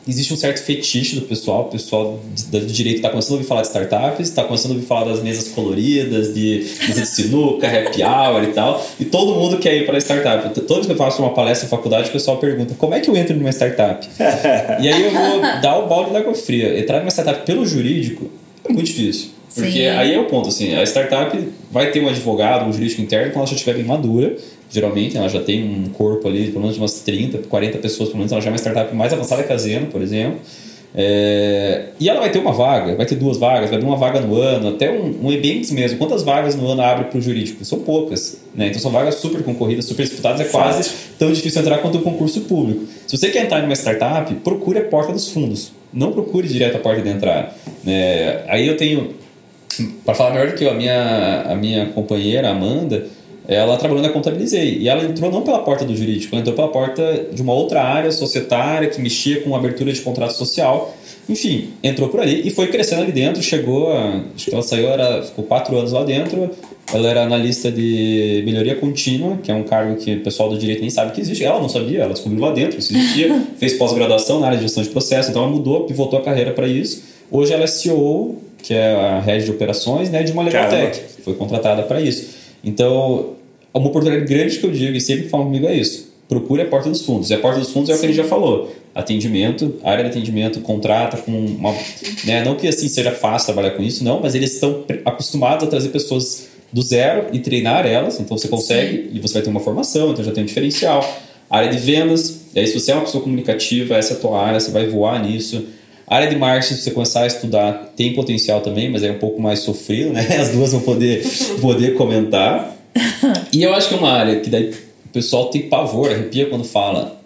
Existe um certo fetiche do pessoal. O pessoal do direito está começando a ouvir falar de startups, está começando a ouvir falar das mesas coloridas, de mesa de sinuca, happy hour e tal. E todo mundo quer ir para startup. Toda vez que eu faço uma palestra em faculdade, o pessoal pergunta: como é que eu entro numa startup? e aí eu vou dar o balde da água fria. Entrar numa startup pelo jurídico é muito difícil. Porque Sim. aí é o ponto, assim, a startup vai ter um advogado, um jurídico interno quando ela já estiver bem madura, geralmente, ela já tem um corpo ali, pelo menos de umas 30, 40 pessoas, pelo menos ela já é uma startup mais avançada que a Zeno, por exemplo. É, e ela vai ter uma vaga, vai ter duas vagas, vai ter uma vaga no ano, até um, um Ebanks mesmo. Quantas vagas no ano abre para o jurídico? São poucas. Né? Então são vagas super concorridas, super disputadas, é quase tão difícil entrar quanto o concurso público. Se você quer entrar numa startup, procure a porta dos fundos. Não procure direto a porta de entrada. Né? Aí eu tenho para falar melhor do que eu, a minha, a minha companheira, Amanda, ela trabalhou na Contabilizei. E ela entrou não pela porta do jurídico, ela entrou pela porta de uma outra área societária que mexia com abertura de contrato social. Enfim, entrou por ali e foi crescendo ali dentro, chegou a, Acho que ela saiu, era, ficou quatro anos lá dentro. Ela era analista de melhoria contínua, que é um cargo que o pessoal do direito nem sabe que existe. Ela não sabia, ela descobriu lá dentro, isso existia. fez pós-graduação na área de gestão de processo, então ela mudou, pivotou a carreira para isso. Hoje ela é CEO, que é a rede de operações né, de uma Legal Tech, foi contratada para isso. Então, uma oportunidade grande que eu digo e sempre falo comigo é isso. Procure a porta dos fundos. E a porta dos fundos é o que a gente já falou. Atendimento, área de atendimento contrata com uma. Né, não que assim seja fácil trabalhar com isso, não, mas eles estão acostumados a trazer pessoas do zero e treinar elas. Então você consegue Sim. e você vai ter uma formação, então já tem um diferencial. Área de vendas, e aí se você é uma pessoa comunicativa, essa é a tua área, você vai voar nisso. Área de marketing, se você começar a estudar, tem potencial também, mas é um pouco mais sofrido, né? As duas vão poder, poder comentar. E eu acho que é uma área que daí o pessoal tem pavor, arrepia quando fala,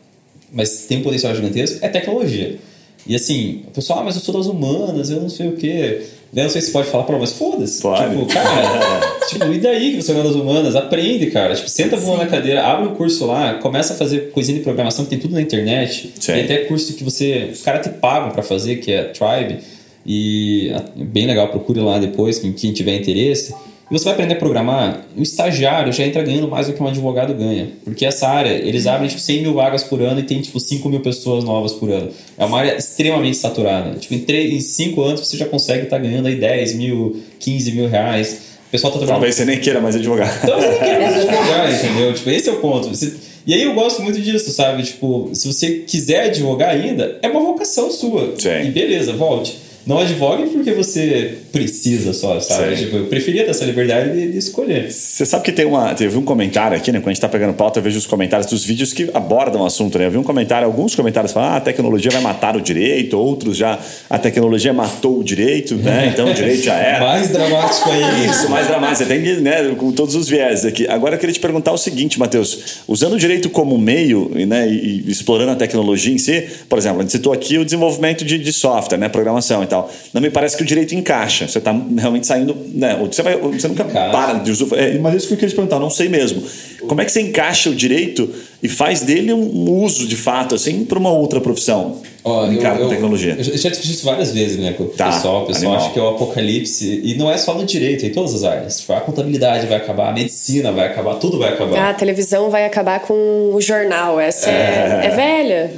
mas tem um potencial gigantesco, é tecnologia. E assim, o pessoal, ah, mas eu sou das humanas, eu não sei o quê. Eu não sei se pode falar pra mas foda-se. Tipo, cara, tipo, e daí que você é das humanas? Aprende, cara. Tipo, senta a na cadeira, abre um curso lá, começa a fazer coisinha de programação, que tem tudo na internet. Sim. Tem até curso que você. Os caras te pagam para fazer, que é Tribe. E bem legal, procure lá depois, quem, quem tiver interesse. E você vai aprender a programar, o estagiário já entra ganhando mais do que um advogado ganha. Porque essa área, eles abrem tipo 100 mil vagas por ano e tem tipo 5 mil pessoas novas por ano. É uma área extremamente saturada. Tipo, em, 3, em 5 anos você já consegue estar tá ganhando aí 10 mil, 15 mil reais. O pessoal tá trabalhando... Talvez você nem queira mais advogar. Talvez você nem queira mais advogar, entendeu? Tipo, esse é o ponto. Você... E aí eu gosto muito disso, sabe? Tipo, se você quiser advogar ainda, é uma vocação sua. Sim. E beleza, volte não advogue porque você precisa só, sabe? Tipo, eu preferia ter essa liberdade de, de, escolher. Você sabe que tem uma, teve um comentário aqui, né? Quando a gente tá pegando pauta, eu vejo os comentários dos vídeos que abordam o assunto, né? Eu vi um comentário, alguns comentários falam, ah, a tecnologia vai matar o direito, outros já, a tecnologia matou o direito, né? Então o direito já era. mais dramático aí. Isso, mais dramático. Você tem que, né, com todos os viés aqui. Agora eu queria te perguntar o seguinte, Matheus. Usando o direito como meio, né, e, e explorando a tecnologia em si, por exemplo, a gente citou aqui o desenvolvimento de, de software, né? Programação tal. Não me parece que o direito encaixa. Você está realmente saindo. Né? Você, vai, você nunca para de usufruir. É, mas isso que eu queria te perguntar, não sei mesmo. Como é que você encaixa o direito e faz dele um uso de fato, assim, para uma outra profissão? Ó, eu, eu, tecnologia. Eu já discuti isso várias vezes, né, com o tá, pessoal. O pessoal acha que é o apocalipse. E não é só no direito, é em todas as áreas. Tipo, a contabilidade vai acabar, a medicina vai acabar, tudo vai acabar. Ah, a televisão vai acabar com o jornal. Essa é, é, é velha.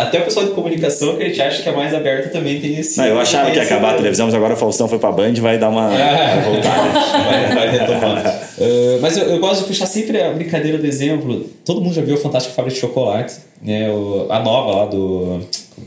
Até o pessoal de comunicação que a gente acha que é mais aberto também tem esse. Não, eu achava que ia acabar a televisão, mas agora o Faustão foi pra Band e vai dar uma. É. Vai voltar, né? vai, vai retomar. Uh, mas eu, eu gosto de puxar sempre a brincadeira do exemplo. Todo mundo já viu o Fantástico Fábrica de Chocolate, né? O, a nova lá do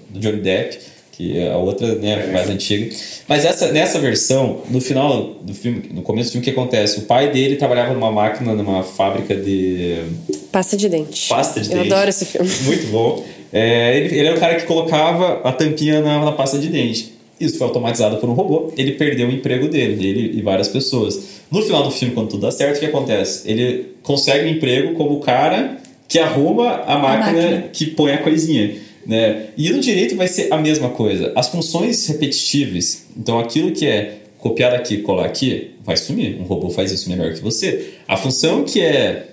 do Johnny Depp, que é a outra né, mais antiga. Mas essa, nessa versão, no final do filme, no começo do filme, o que acontece? O pai dele trabalhava numa máquina, numa fábrica de. Pasta de dente. Pasta de Eu dente. Eu adoro esse filme. Muito bom. É, ele, ele é o cara que colocava a tampinha na, na pasta de dente. Isso foi automatizado por um robô. Ele perdeu o emprego dele, ele e várias pessoas. No final do filme, quando tudo dá certo, o que acontece? Ele consegue um emprego como o cara que arruma a máquina, a máquina. que põe a coisinha. Né? E no direito vai ser a mesma coisa. As funções repetitivas, então aquilo que é copiar aqui, colar aqui, vai sumir. Um robô faz isso melhor que você. A função que é.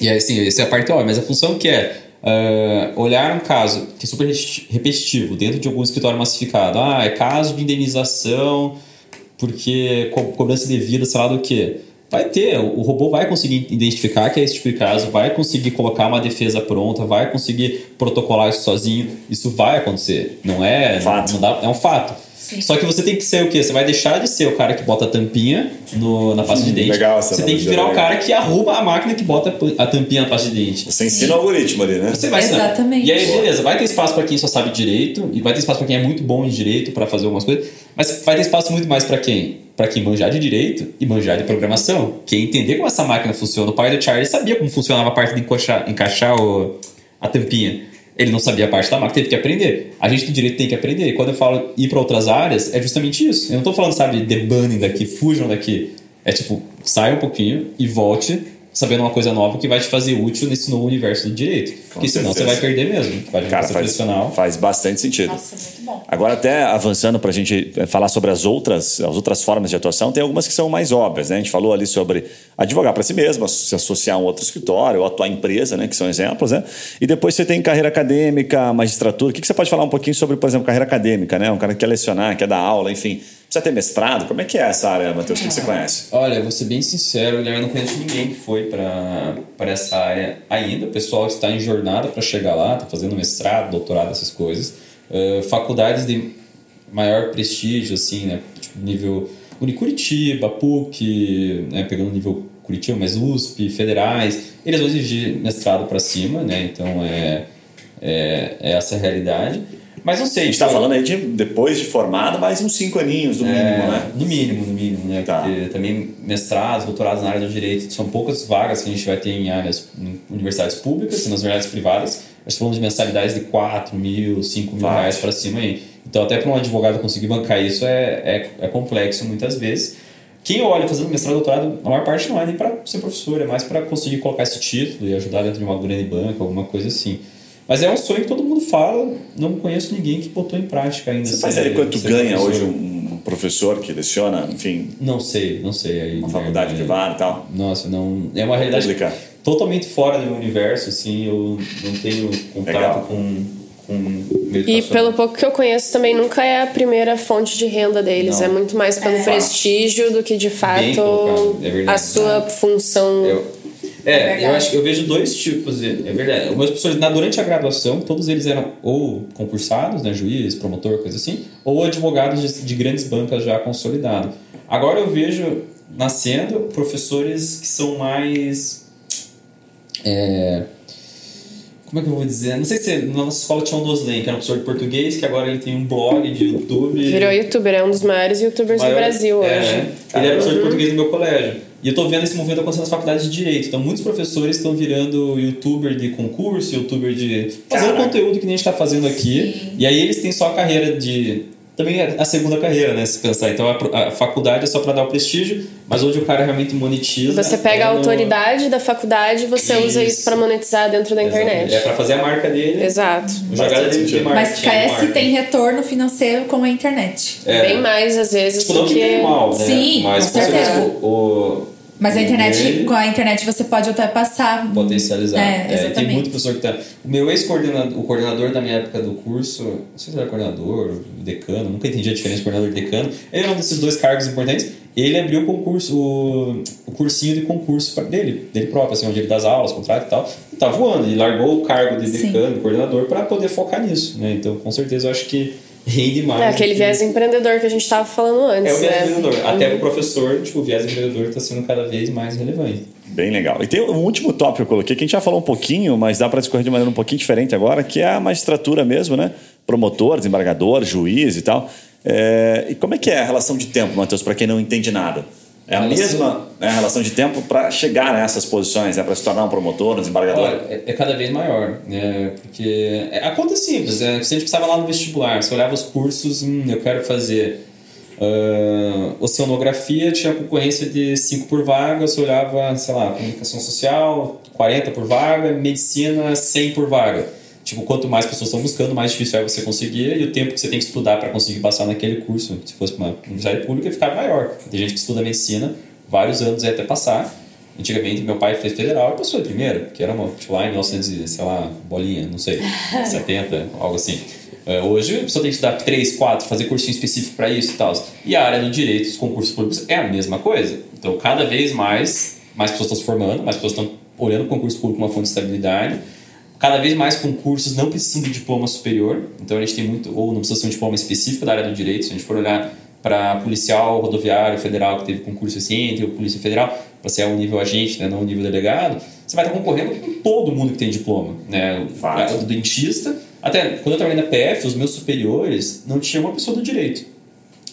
E assim, essa é a parte óbvia, mas a função que é uh, olhar um caso que é super repetitivo dentro de algum escritório massificado. Ah, é caso de indenização porque co cobrança devida, sei lá do que vai ter, o robô vai conseguir identificar que é esse tipo de caso, vai conseguir colocar uma defesa pronta, vai conseguir protocolar isso sozinho. Isso vai acontecer. Não é. Fato. Não dá, é um fato. Sim. Só que você tem que ser o quê? Você vai deixar de ser o cara que bota a tampinha no, na pasta de dente. Legal, você tem que virar o cara que arruma a máquina que bota a tampinha na pasta de dente. Você ensina Sim. o algoritmo ali, né? Você vai Exatamente. E aí, beleza, vai ter espaço para quem só sabe direito, e vai ter espaço para quem é muito bom em direito para fazer algumas coisas, mas vai ter espaço muito mais para quem? Para quem manjar de direito e manjar de programação. Quem entender como essa máquina funciona. O pai do Charlie sabia como funcionava a parte de encaixar, encaixar o, a tampinha. Ele não sabia a parte da máquina, teve que aprender. A gente do direito tem que aprender. E quando eu falo ir para outras áreas, é justamente isso. Eu não estou falando, sabe, debanning daqui, fujam daqui. É tipo, sai um pouquinho e volte sabendo uma coisa nova que vai te fazer útil nesse novo universo do direito. Porque senão você vai perder mesmo. Vai Cara, faz, profissional. faz bastante sentido. Nossa, muito bom. Agora, até avançando para a gente eh, falar sobre as outras, as outras formas de atuação, tem algumas que são mais óbvias. Né? A gente falou ali sobre advogar para si mesmo, se associar a um outro escritório, ou atuar em empresa, né? que são exemplos. Né? E depois você tem carreira acadêmica, magistratura. O que, que você pode falar um pouquinho sobre, por exemplo, carreira acadêmica? Né? Um cara que quer lecionar, quer dar aula, enfim. Precisa ter mestrado? Como é que é essa área, Matheus? Que, que você conhece? Olha, vou ser bem sincero, eu não conheço ninguém que foi para essa área ainda. O pessoal está em jornada para chegar lá, está fazendo mestrado, doutorado, essas coisas. Uh, faculdades de maior prestígio, assim, né? Tipo, nível Unicuritiba, PUC, né? pegando nível Curitiba, mas USP, federais, eles vão exigir mestrado para cima, né? Então é, é, é essa a realidade. Mas não sei. A gente está falando aí de depois de formado, mais uns cinco aninhos no mínimo, é, né? No mínimo, no mínimo, né? Tá. Porque também mestrados, doutorados na área do direito, são poucas vagas que a gente vai ter em áreas, em universidades públicas e nas universidades privadas. A gente tá falando de mensalidades de 4 mil, 5 mil reais para cima aí. Então, até para um advogado conseguir bancar isso é, é, é complexo muitas vezes. Quem olha fazendo mestrado doutorado, a maior parte não é nem para ser professor, é mais para conseguir colocar esse título e ajudar dentro de uma grande banca, alguma coisa assim. Mas é um sonho que todo mundo fala, não conheço ninguém que botou em prática ainda. Você faz ideia quanto ganha professor. hoje um professor que leciona, enfim, Não sei, não sei. Aí, uma faculdade é, privada e tal? Nossa, não. É uma realidade totalmente fora do meu universo, assim. Eu não tenho contato Legal. com, E pelo pouco que eu conheço, também nunca é a primeira fonte de renda deles. Não. É muito mais pelo prestígio do que de fato é verdade. a sua função. Eu- É é, eu acho que eu vejo dois tipos, é verdade. Meus professores, na- durante a graduação, todos eles eram ou concursados, né, juiz, promotor, coisa assim, ou advogados de, de grandes bancas já consolidados. Agora eu vejo nascendo professores que são mais. é, como é que eu vou dizer? Não sei se na nossa escola tinha um Doslen, que era um professor de português, que agora ele tem um blog de YouTube. Virou youtuber, é um dos maiores youtubers Maior- do Brasil é, hoje. Ele era professor de português no meu colégio. E eu tô vendo esse movimento acontecendo nas faculdades de direito. Então, muitos professores estão virando youtuber de concurso, youtuber de. fazendo Caraca. conteúdo que nem a gente tá fazendo aqui. E aí eles têm só a carreira de. Também é a segunda carreira, né? Se pensar. Então, a, faculdade é só para dar o prestígio, mas onde o cara realmente monetiza. Você pega é a no- autoridade da faculdade e você usa Isso. isso para monetizar dentro da Exatamente. internet. É para fazer a marca dele. Exato. Jogada de marketing. Mas KS tem retorno financeiro com a internet. É. Bem mais, às vezes, Tipo, não do que que. tem mal, né? Sim, mas com com certeza certeza. o, o- Mas a internet, com a internet você pode ultrapassar. potencializar. É, tem exatamente. muito professor que tá. O meu ex-coordenador, o coordenador da minha época do curso, não sei se era coordenador, decano, nunca entendi a diferença de coordenador e decano. Ele era um desses dois cargos importantes. Ele abriu o concurso, o, o cursinho de concurso dele, dele próprio, assim, onde ele dá as aulas, contrato e tal. E tá voando. Ele largou o cargo de Sim. decano, coordenador, para poder focar nisso, né? Então, com certeza, eu acho que rende mais. É aquele que- viés empreendedor que a gente estava falando antes. É o viés né? empreendedor. Até pro professor, tipo, o viés empreendedor está sendo cada vez mais relevante. Bem legal. E tem um último tópico que eu coloquei, que a gente já falou um pouquinho, mas dá para discorrer de maneira um pouquinho diferente agora, que é a magistratura mesmo, né? Promotor, desembargador, juiz e tal. É, E como é que é a relação de tempo, Matheus, para quem não entende nada? É a mesma né, relação de tempo para chegar nessas posições, é para se tornar um promotor, um desembargador? Olha, é, é cada vez maior, né? Porque é, a conta é simples, né? Se a gente precisava lá no vestibular, você olhava os cursos, hum, eu quero fazer ah, oceanografia, tinha concorrência de 5 por vaga, você olhava, sei lá, comunicação social, 40 por vaga, medicina, 100 por vaga. Tipo, quanto mais pessoas estão buscando, mais difícil é você conseguir e o tempo que você tem que estudar para conseguir passar naquele curso, se fosse uma universidade pública, ficava maior. Tem gente que estuda medicina vários anos até passar. Antigamente, meu pai fez federal e passou de primeira, que era uma, tipo, lá em 1900, e, sei lá, bolinha, não sei, 70, algo assim. É, hoje, a pessoa tem que estudar 3, 4, fazer cursinho específico para isso e tal. E a área do direito, os concursos públicos, é a mesma coisa. Então, cada vez mais, mais pessoas estão se formando, mais pessoas estão olhando o concurso público como uma fonte de estabilidade. Cada vez mais concursos não precisam de diploma superior, então a gente tem muito, ou não precisa ser um diploma específico da área do direito, se a gente for olhar para policial rodoviário federal que teve concurso recente, ou polícia federal, para ser um nível agente, né, não um nível delegado, você vai estar concorrendo com todo mundo que tem diploma, né, Fato. do dentista, até quando eu trabalhei na PF, os meus superiores não tinham uma pessoa do direito.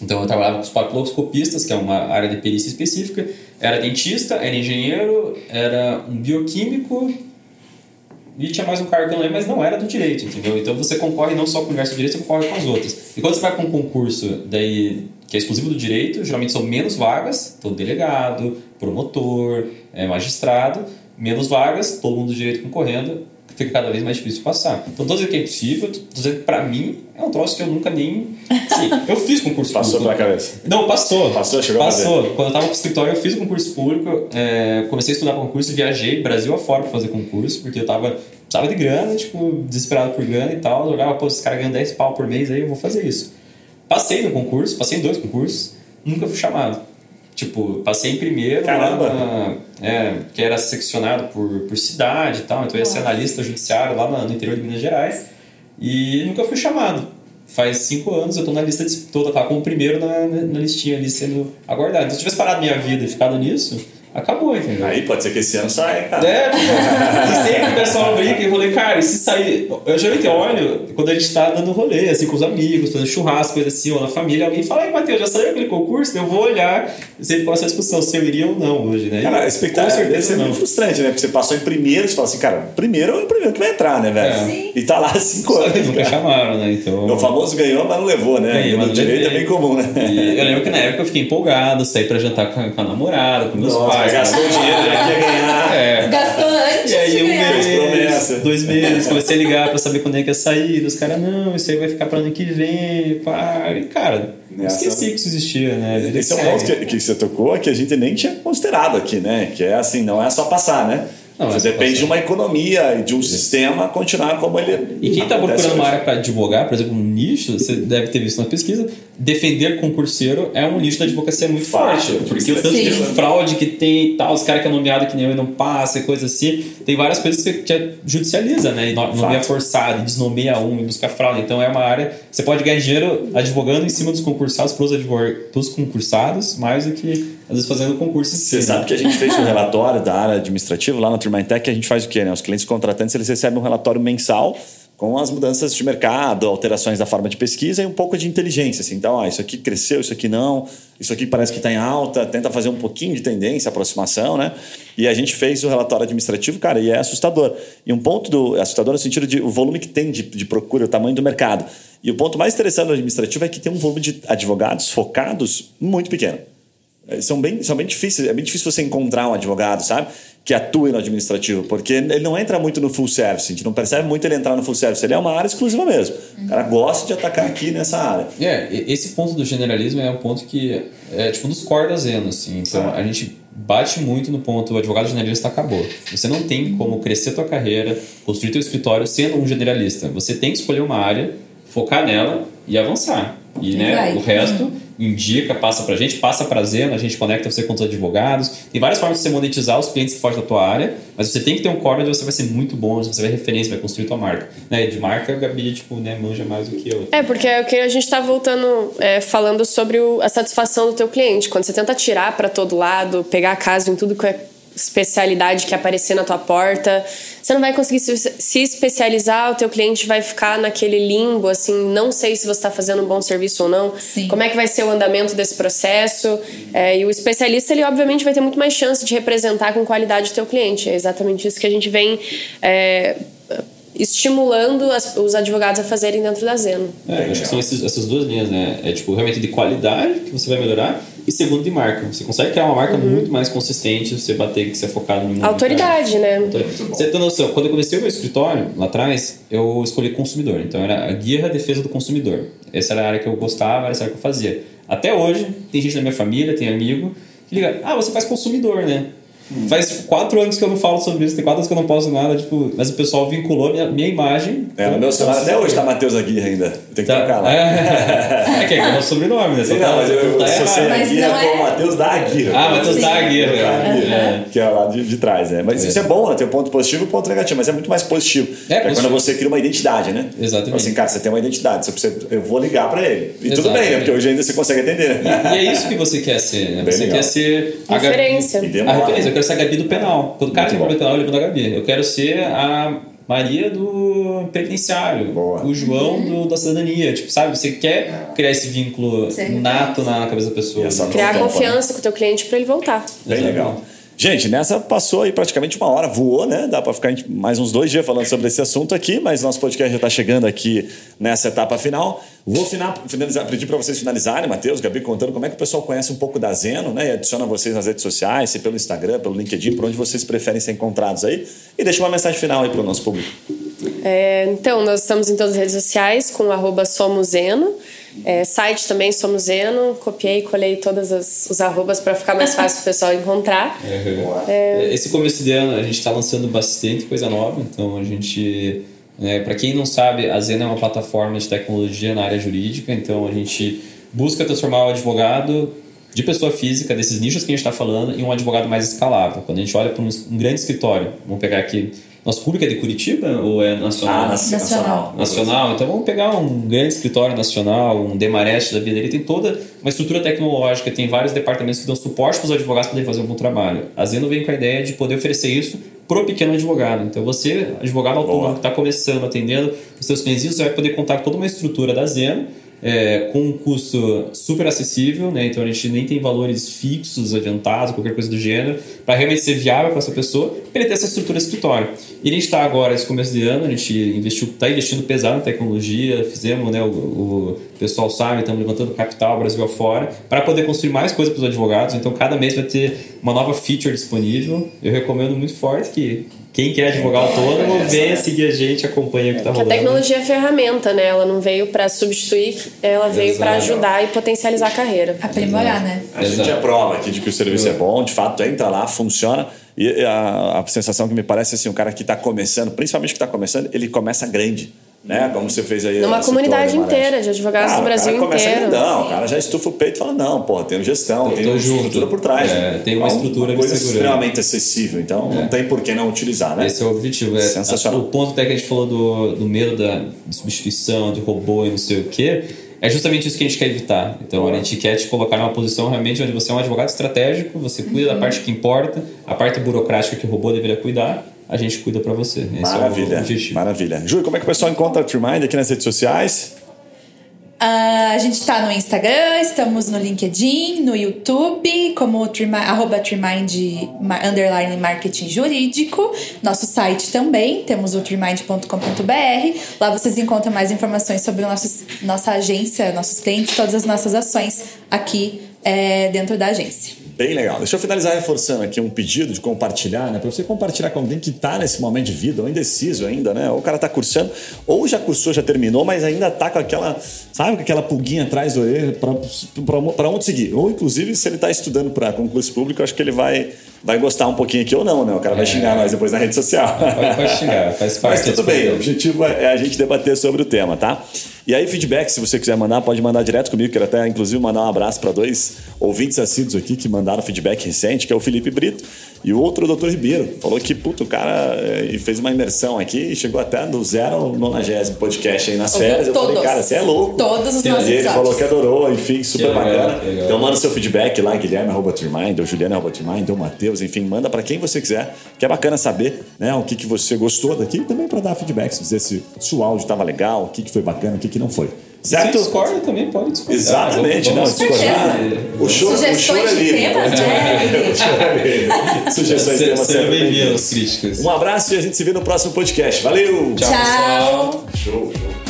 Então eu trabalhava com os papiloscopistas, que é uma área de perícia específica, era dentista, era engenheiro, era um bioquímico e tinha mais um cargo que eu não lembro, mas não era do direito, entendeu? Então você concorre não só com o universo do direito, você concorre com as outras. E quando você vai para um concurso daí que é exclusivo do direito, geralmente são menos vagas, então delegado, promotor, é, magistrado, menos vagas, todo mundo do direito concorrendo, fica cada vez mais difícil passar. Então, tô dizendo que é impossível, tô dizendo que pra mim é um troço que eu nunca nem. Sim, eu fiz concurso Passou público. pela cabeça. Não, passou. Passou, chegou a Passou. Quando eu tava no escritório, eu fiz concurso público, é, comecei a estudar concurso, viajei Brasil afora pra fazer concurso, porque eu tava, precisava de grana, tipo, desesperado por grana e tal. Eu olhava, pô, esses caras ganham 10 pau por mês, aí eu vou fazer isso. Passei no concurso, passei em dois concursos, nunca fui chamado. Tipo, passei em primeiro Caramba! lá na, é, que era seccionado por, por cidade e tal, então eu ia ser analista judiciário lá no interior de Minas Gerais e nunca fui chamado. Faz cinco anos eu tô na lista de toda, tá como o primeiro na, na listinha ali sendo aguardado. Então, se eu tivesse parado minha vida e ficado nisso, acabou, entendeu? Aí pode ser que esse ano saia, cara. É, pô. e sempre o pessoal brinca e rolê, cara, e se sair. Eu geralmente olho quando a gente tá dando rolê, assim, com os amigos, fazendo churrasco, coisa assim, ou na família, alguém fala, ai, Matheus, já saiu aquele concurso? Eu vou olhar, sempre com essa discussão, se eu iria ou não hoje, né? Cara, a Com expectativa deve certeza não. muito frustrante, né? Porque você passou em primeiro, você fala assim, cara, primeiro é o primeiro que vai entrar, né, velho? É. E tá lá há cinco Só que anos. nunca chamaram, né? Então. O famoso ganhou, mas não levou, né? Ganhei, mas no direito levei. é bem comum, né? E eu lembro que na época eu fiquei empolgado, saí pra jantar com a, com a namorada, com meus Nossa, pais. Gastou o dinheiro, já quer ganhar. É. Gastou antes E aí um mês, dois meses, comecei a ligar pra saber quando é que ia sair. Os caras, não, isso aí vai ficar pra ano que vem, pá. E, cara, Nessa- esqueci que isso existia, né? Esse é um que ponto que, que você tocou que a gente nem tinha considerado aqui, né? Que é assim, não é só passar, né? Não, Você é depende de uma economia e de um sistema continuar como ele. E quem está procurando uma hoje. área para advogar, por exemplo, um nicho, você deve ter visto na pesquisa, defender concurseiro é um nicho da advocacia muito Fácil, forte. Porque o tanto de Sim. fraude que tem e tal, os caras que é nomeado que nem eu e não passa e coisa assim, tem várias coisas que você judicializa, né? E no- nomeia Fato. forçado, e desnomeia um e busca fraude. Então é uma área. Você pode ganhar dinheiro advogando em cima dos concursados pros, advog... pros concursados, mais do que às vezes fazendo concurso. Você né? sabe que a gente fez um relatório da área administrativa lá na Turmintec, a gente faz o quê, né? Os clientes contratantes, eles recebem um relatório mensal com as mudanças de mercado, alterações da forma de pesquisa e um pouco de inteligência. Assim. Então, ó, isso aqui cresceu, isso aqui não, isso aqui parece que está em alta, tenta fazer um pouquinho de tendência, aproximação, né? E a gente fez o relatório administrativo, cara, e é assustador. E um ponto do é assustador no sentido de o volume que tem de, de procura, o tamanho do mercado. E o ponto mais interessante do administrativo é que tem um volume de advogados focados muito pequeno. É, São bem, são bem difíceis, é bem difícil você encontrar um advogado, sabe? Que atue no administrativo, porque ele não entra muito no full service, a gente não percebe muito ele entrar no full service, ele é uma área exclusiva mesmo. O cara gosta de atacar aqui nessa área. É, esse ponto do generalismo é um ponto que é tipo um dos core da Zeno, assim. Então a gente bate muito no ponto, o advogado generalista acabou. Você não tem como crescer tua carreira, construir teu escritório sendo um generalista. Você tem que escolher uma área, focar nela e avançar. E né, o resto indica, passa pra gente, passa pra Zeno, a gente conecta você com os advogados. Tem várias formas de você monetizar os clientes que fogem da tua área, mas você tem que ter um core onde você vai ser muito bom, onde você vai referência, vai construir tua marca. Né, de marca, a Gabi, tipo, né, manja mais do que eu. É, porque é o que a gente tá voltando, é, falando sobre o- a satisfação do teu cliente. Quando você tenta tirar para todo lado, pegar caso em tudo que é especialidade que aparecer na tua porta, você não vai conseguir se, se especializar, o teu cliente vai ficar naquele limbo, assim, não sei se você está fazendo um bom serviço ou não, Sim. como é que vai ser o andamento desse processo, é, e o especialista, ele obviamente vai ter muito mais chance de representar com qualidade o teu cliente, é exatamente isso que a gente vem... é, estimulando as- os advogados a fazerem dentro da Zeno. É, acho que são esses- essas duas linhas, né? É tipo, realmente de qualidade que você vai melhorar e segundo de marca. Você consegue criar uma marca muito mais consistente se você bater que você é focado em um Autoridade, né? Você tem noção, quando eu comecei o meu escritório, lá atrás, eu escolhi consumidor. Então era a guia a defesa do consumidor. Essa era a área que eu gostava, era essa área que eu fazia. Até hoje, tem gente na minha família, tem amigo, que liga, ah, você faz consumidor, né? Faz quatro anos que eu não falo sobre isso, tem quatro anos que eu não posto nada, tipo, mas o pessoal vinculou minha, minha imagem. É, no meu celular até hoje tá Matheus Aguirre ainda. Tem que Tá. trocar lá. É, é que é o nosso sobrenome, né? Só Sim, tá- não, mas eu, não tá eu sou errado. sem Mas Aguirre não é- o Matheus da Aguirre. Ah, Matheus da Aguirre. Aguirre, É. Que é lá de, de trás, né? Mas isso é bom, né? Tem um ponto positivo e um ponto negativo, mas é muito mais positivo. É, quando positivo. você cria uma identidade, né? Exatamente. Então, Assim, cara, você tem uma identidade, você precisa, eu vou ligar pra ele. E tudo Exatamente. bem, né? Porque hoje ainda você consegue atender. E é isso que você quer ser, né? Bem Você legal. quer ser. Referência. E A referência, eu quero ser a Gabi do penal. Quando o cara tem problema penal, eu ligo da Gabi. Eu quero ser a Maria do penitenciário. Boa. O João do, da cidadania. Tipo, sabe? Você quer criar esse vínculo nato na cabeça da pessoa. Né? Criar confiança com o teu cliente para ele voltar. Bem Exatamente. legal. Gente, nessa passou aí praticamente uma hora, voou, né? Dá para ficar mais uns dois dias falando sobre esse assunto aqui, mas nosso podcast já está chegando aqui nessa etapa final. Vou finalizar, pedir para vocês finalizarem, Matheus, Gabi, contando como é que o pessoal conhece um pouco da Zeno, né? E adiciona vocês nas redes sociais, se pelo Instagram, pelo LinkedIn, por onde vocês preferem ser encontrados aí. E deixa uma mensagem final aí para o nosso público. É, então, nós estamos em todas as redes sociais com arroba Somoseno. É, site também, Somos Zeno. Copiei e colei todas as, os arrobas para ficar mais fácil o pessoal encontrar. Uhum. É... Esse começo de ano a gente está lançando bastante coisa nova, então a gente. É, para quem não sabe, a Zeno é uma plataforma de tecnologia na área jurídica, então a gente busca transformar o advogado de pessoa física, desses nichos que a gente está falando, em um advogado mais escalável. Quando a gente olha para um, um grande escritório, vamos pegar aqui nosso público é de Curitiba ou é nacional? Ah, nacional. Nacional. Então vamos pegar um grande escritório nacional, um Demarest da vida. Ele tem toda uma estrutura tecnológica, tem vários departamentos que dão suporte para os advogados poderem fazer um bom trabalho. A Zeno vem com a ideia de poder oferecer isso pro pequeno advogado. Então você, advogado autônomo que está começando, atendendo os seus clientes, você vai poder contar com toda uma estrutura da Zeno é, com um custo super acessível, né? então a gente nem tem valores fixos, adiantados, qualquer coisa do gênero, para realmente ser viável para essa pessoa, para ele ter essa estrutura escritório. E a gente está agora, esse começo de ano, a gente investiu, está investindo pesado em tecnologia, fizemos, né, o, o pessoal sabe, estamos levantando capital Brasil afora, para poder construir mais coisas para os advogados, então cada mês vai ter uma nova feature disponível. Eu recomendo muito forte que quem quer advogar autônomo, venha seguir a gente, acompanha o que está rolando. a tecnologia é ferramenta, né? Ela não veio para substituir, ela veio para ajudar e potencializar a carreira. Aprimorar, né? A gente é prova aqui de que o serviço é bom, de fato entra lá, funciona. E a, a sensação que me parece assim, um cara que está começando, principalmente que está começando, ele começa grande né? Como você fez aí. Numa comunidade inteira de advogados ah, do Brasil inteiro. Não, o cara já estufa o peito e fala: não, pô, tem gestão, tem uma junto. estrutura por trás. É, tem uma então, estrutura uma coisa extremamente acessível, então é. não tem por que não utilizar, né? Esse é o objetivo. É, Sensacional. O ponto até que a gente falou do, do medo da substituição, de robô e não sei o quê. É justamente isso que a gente quer evitar. Então, a gente quer te colocar numa posição realmente onde você é um advogado estratégico, você cuida uhum. da parte que importa, a parte burocrática que o robô deveria cuidar, a gente cuida para você. Esse maravilha, é maravilha. Júlio, como é que o pessoal encontra a Trimind aqui nas redes sociais? Uh, a gente está no Instagram, estamos no LinkedIn, no YouTube, como Trimind, arroba Trimind underline marketing jurídico. Nosso site também, temos o trimind.com.br. Lá vocês encontram mais informações sobre nossos, nossa agência, nossos clientes, todas as nossas ações aqui é, dentro da agência. Bem legal. Deixa eu finalizar reforçando aqui um pedido de compartilhar, né? Para você compartilhar com alguém que está nesse momento de vida, ou indeciso ainda, né? Ou o cara está cursando, ou já cursou, já terminou, mas ainda está com aquela, sabe, com aquela pulguinha atrás do orelha para onde seguir. Ou, inclusive, se ele está estudando para concurso público, acho que ele vai vai gostar um pouquinho aqui ou não, né? O cara vai é. xingar nós depois na rede social. Vai, xingar, faz parte. Mas tudo bem, o objetivo é a gente debater sobre o tema, tá? E aí, feedback, se você quiser mandar, pode mandar direto comigo. Quero até, inclusive, mandar um abraço para dois ouvintes assíduos aqui que mandaram feedback recente, que é o Felipe Brito e o outro, o doutor Ribeiro. Falou que, puto, o cara é, fez uma imersão aqui e chegou até do zero ao nonagésimo podcast aí nas férias. Eu falei, cara, você é louco. Todos os nossos E ele falou que adorou, enfim, super que bacana. Legal, então manda seu feedback lá, Guilherme Turmind, ou Juliana Turmind, ou Matheus, enfim, manda para quem você quiser, que é bacana saber né, o que, que você gostou daqui e também para dar feedback, dizer se, se o áudio estava legal, o que, que foi bacana, o que, que não foi. Certo? Se discorda também pode discordar. Exatamente, não, discordar. O show, Sugestões o show é livre. Temas, né? Sugestões de temas. Seja bem-vindo às críticas. Um abraço e a gente se vê no próximo podcast. Valeu! Tchau! Tchau. Show, show.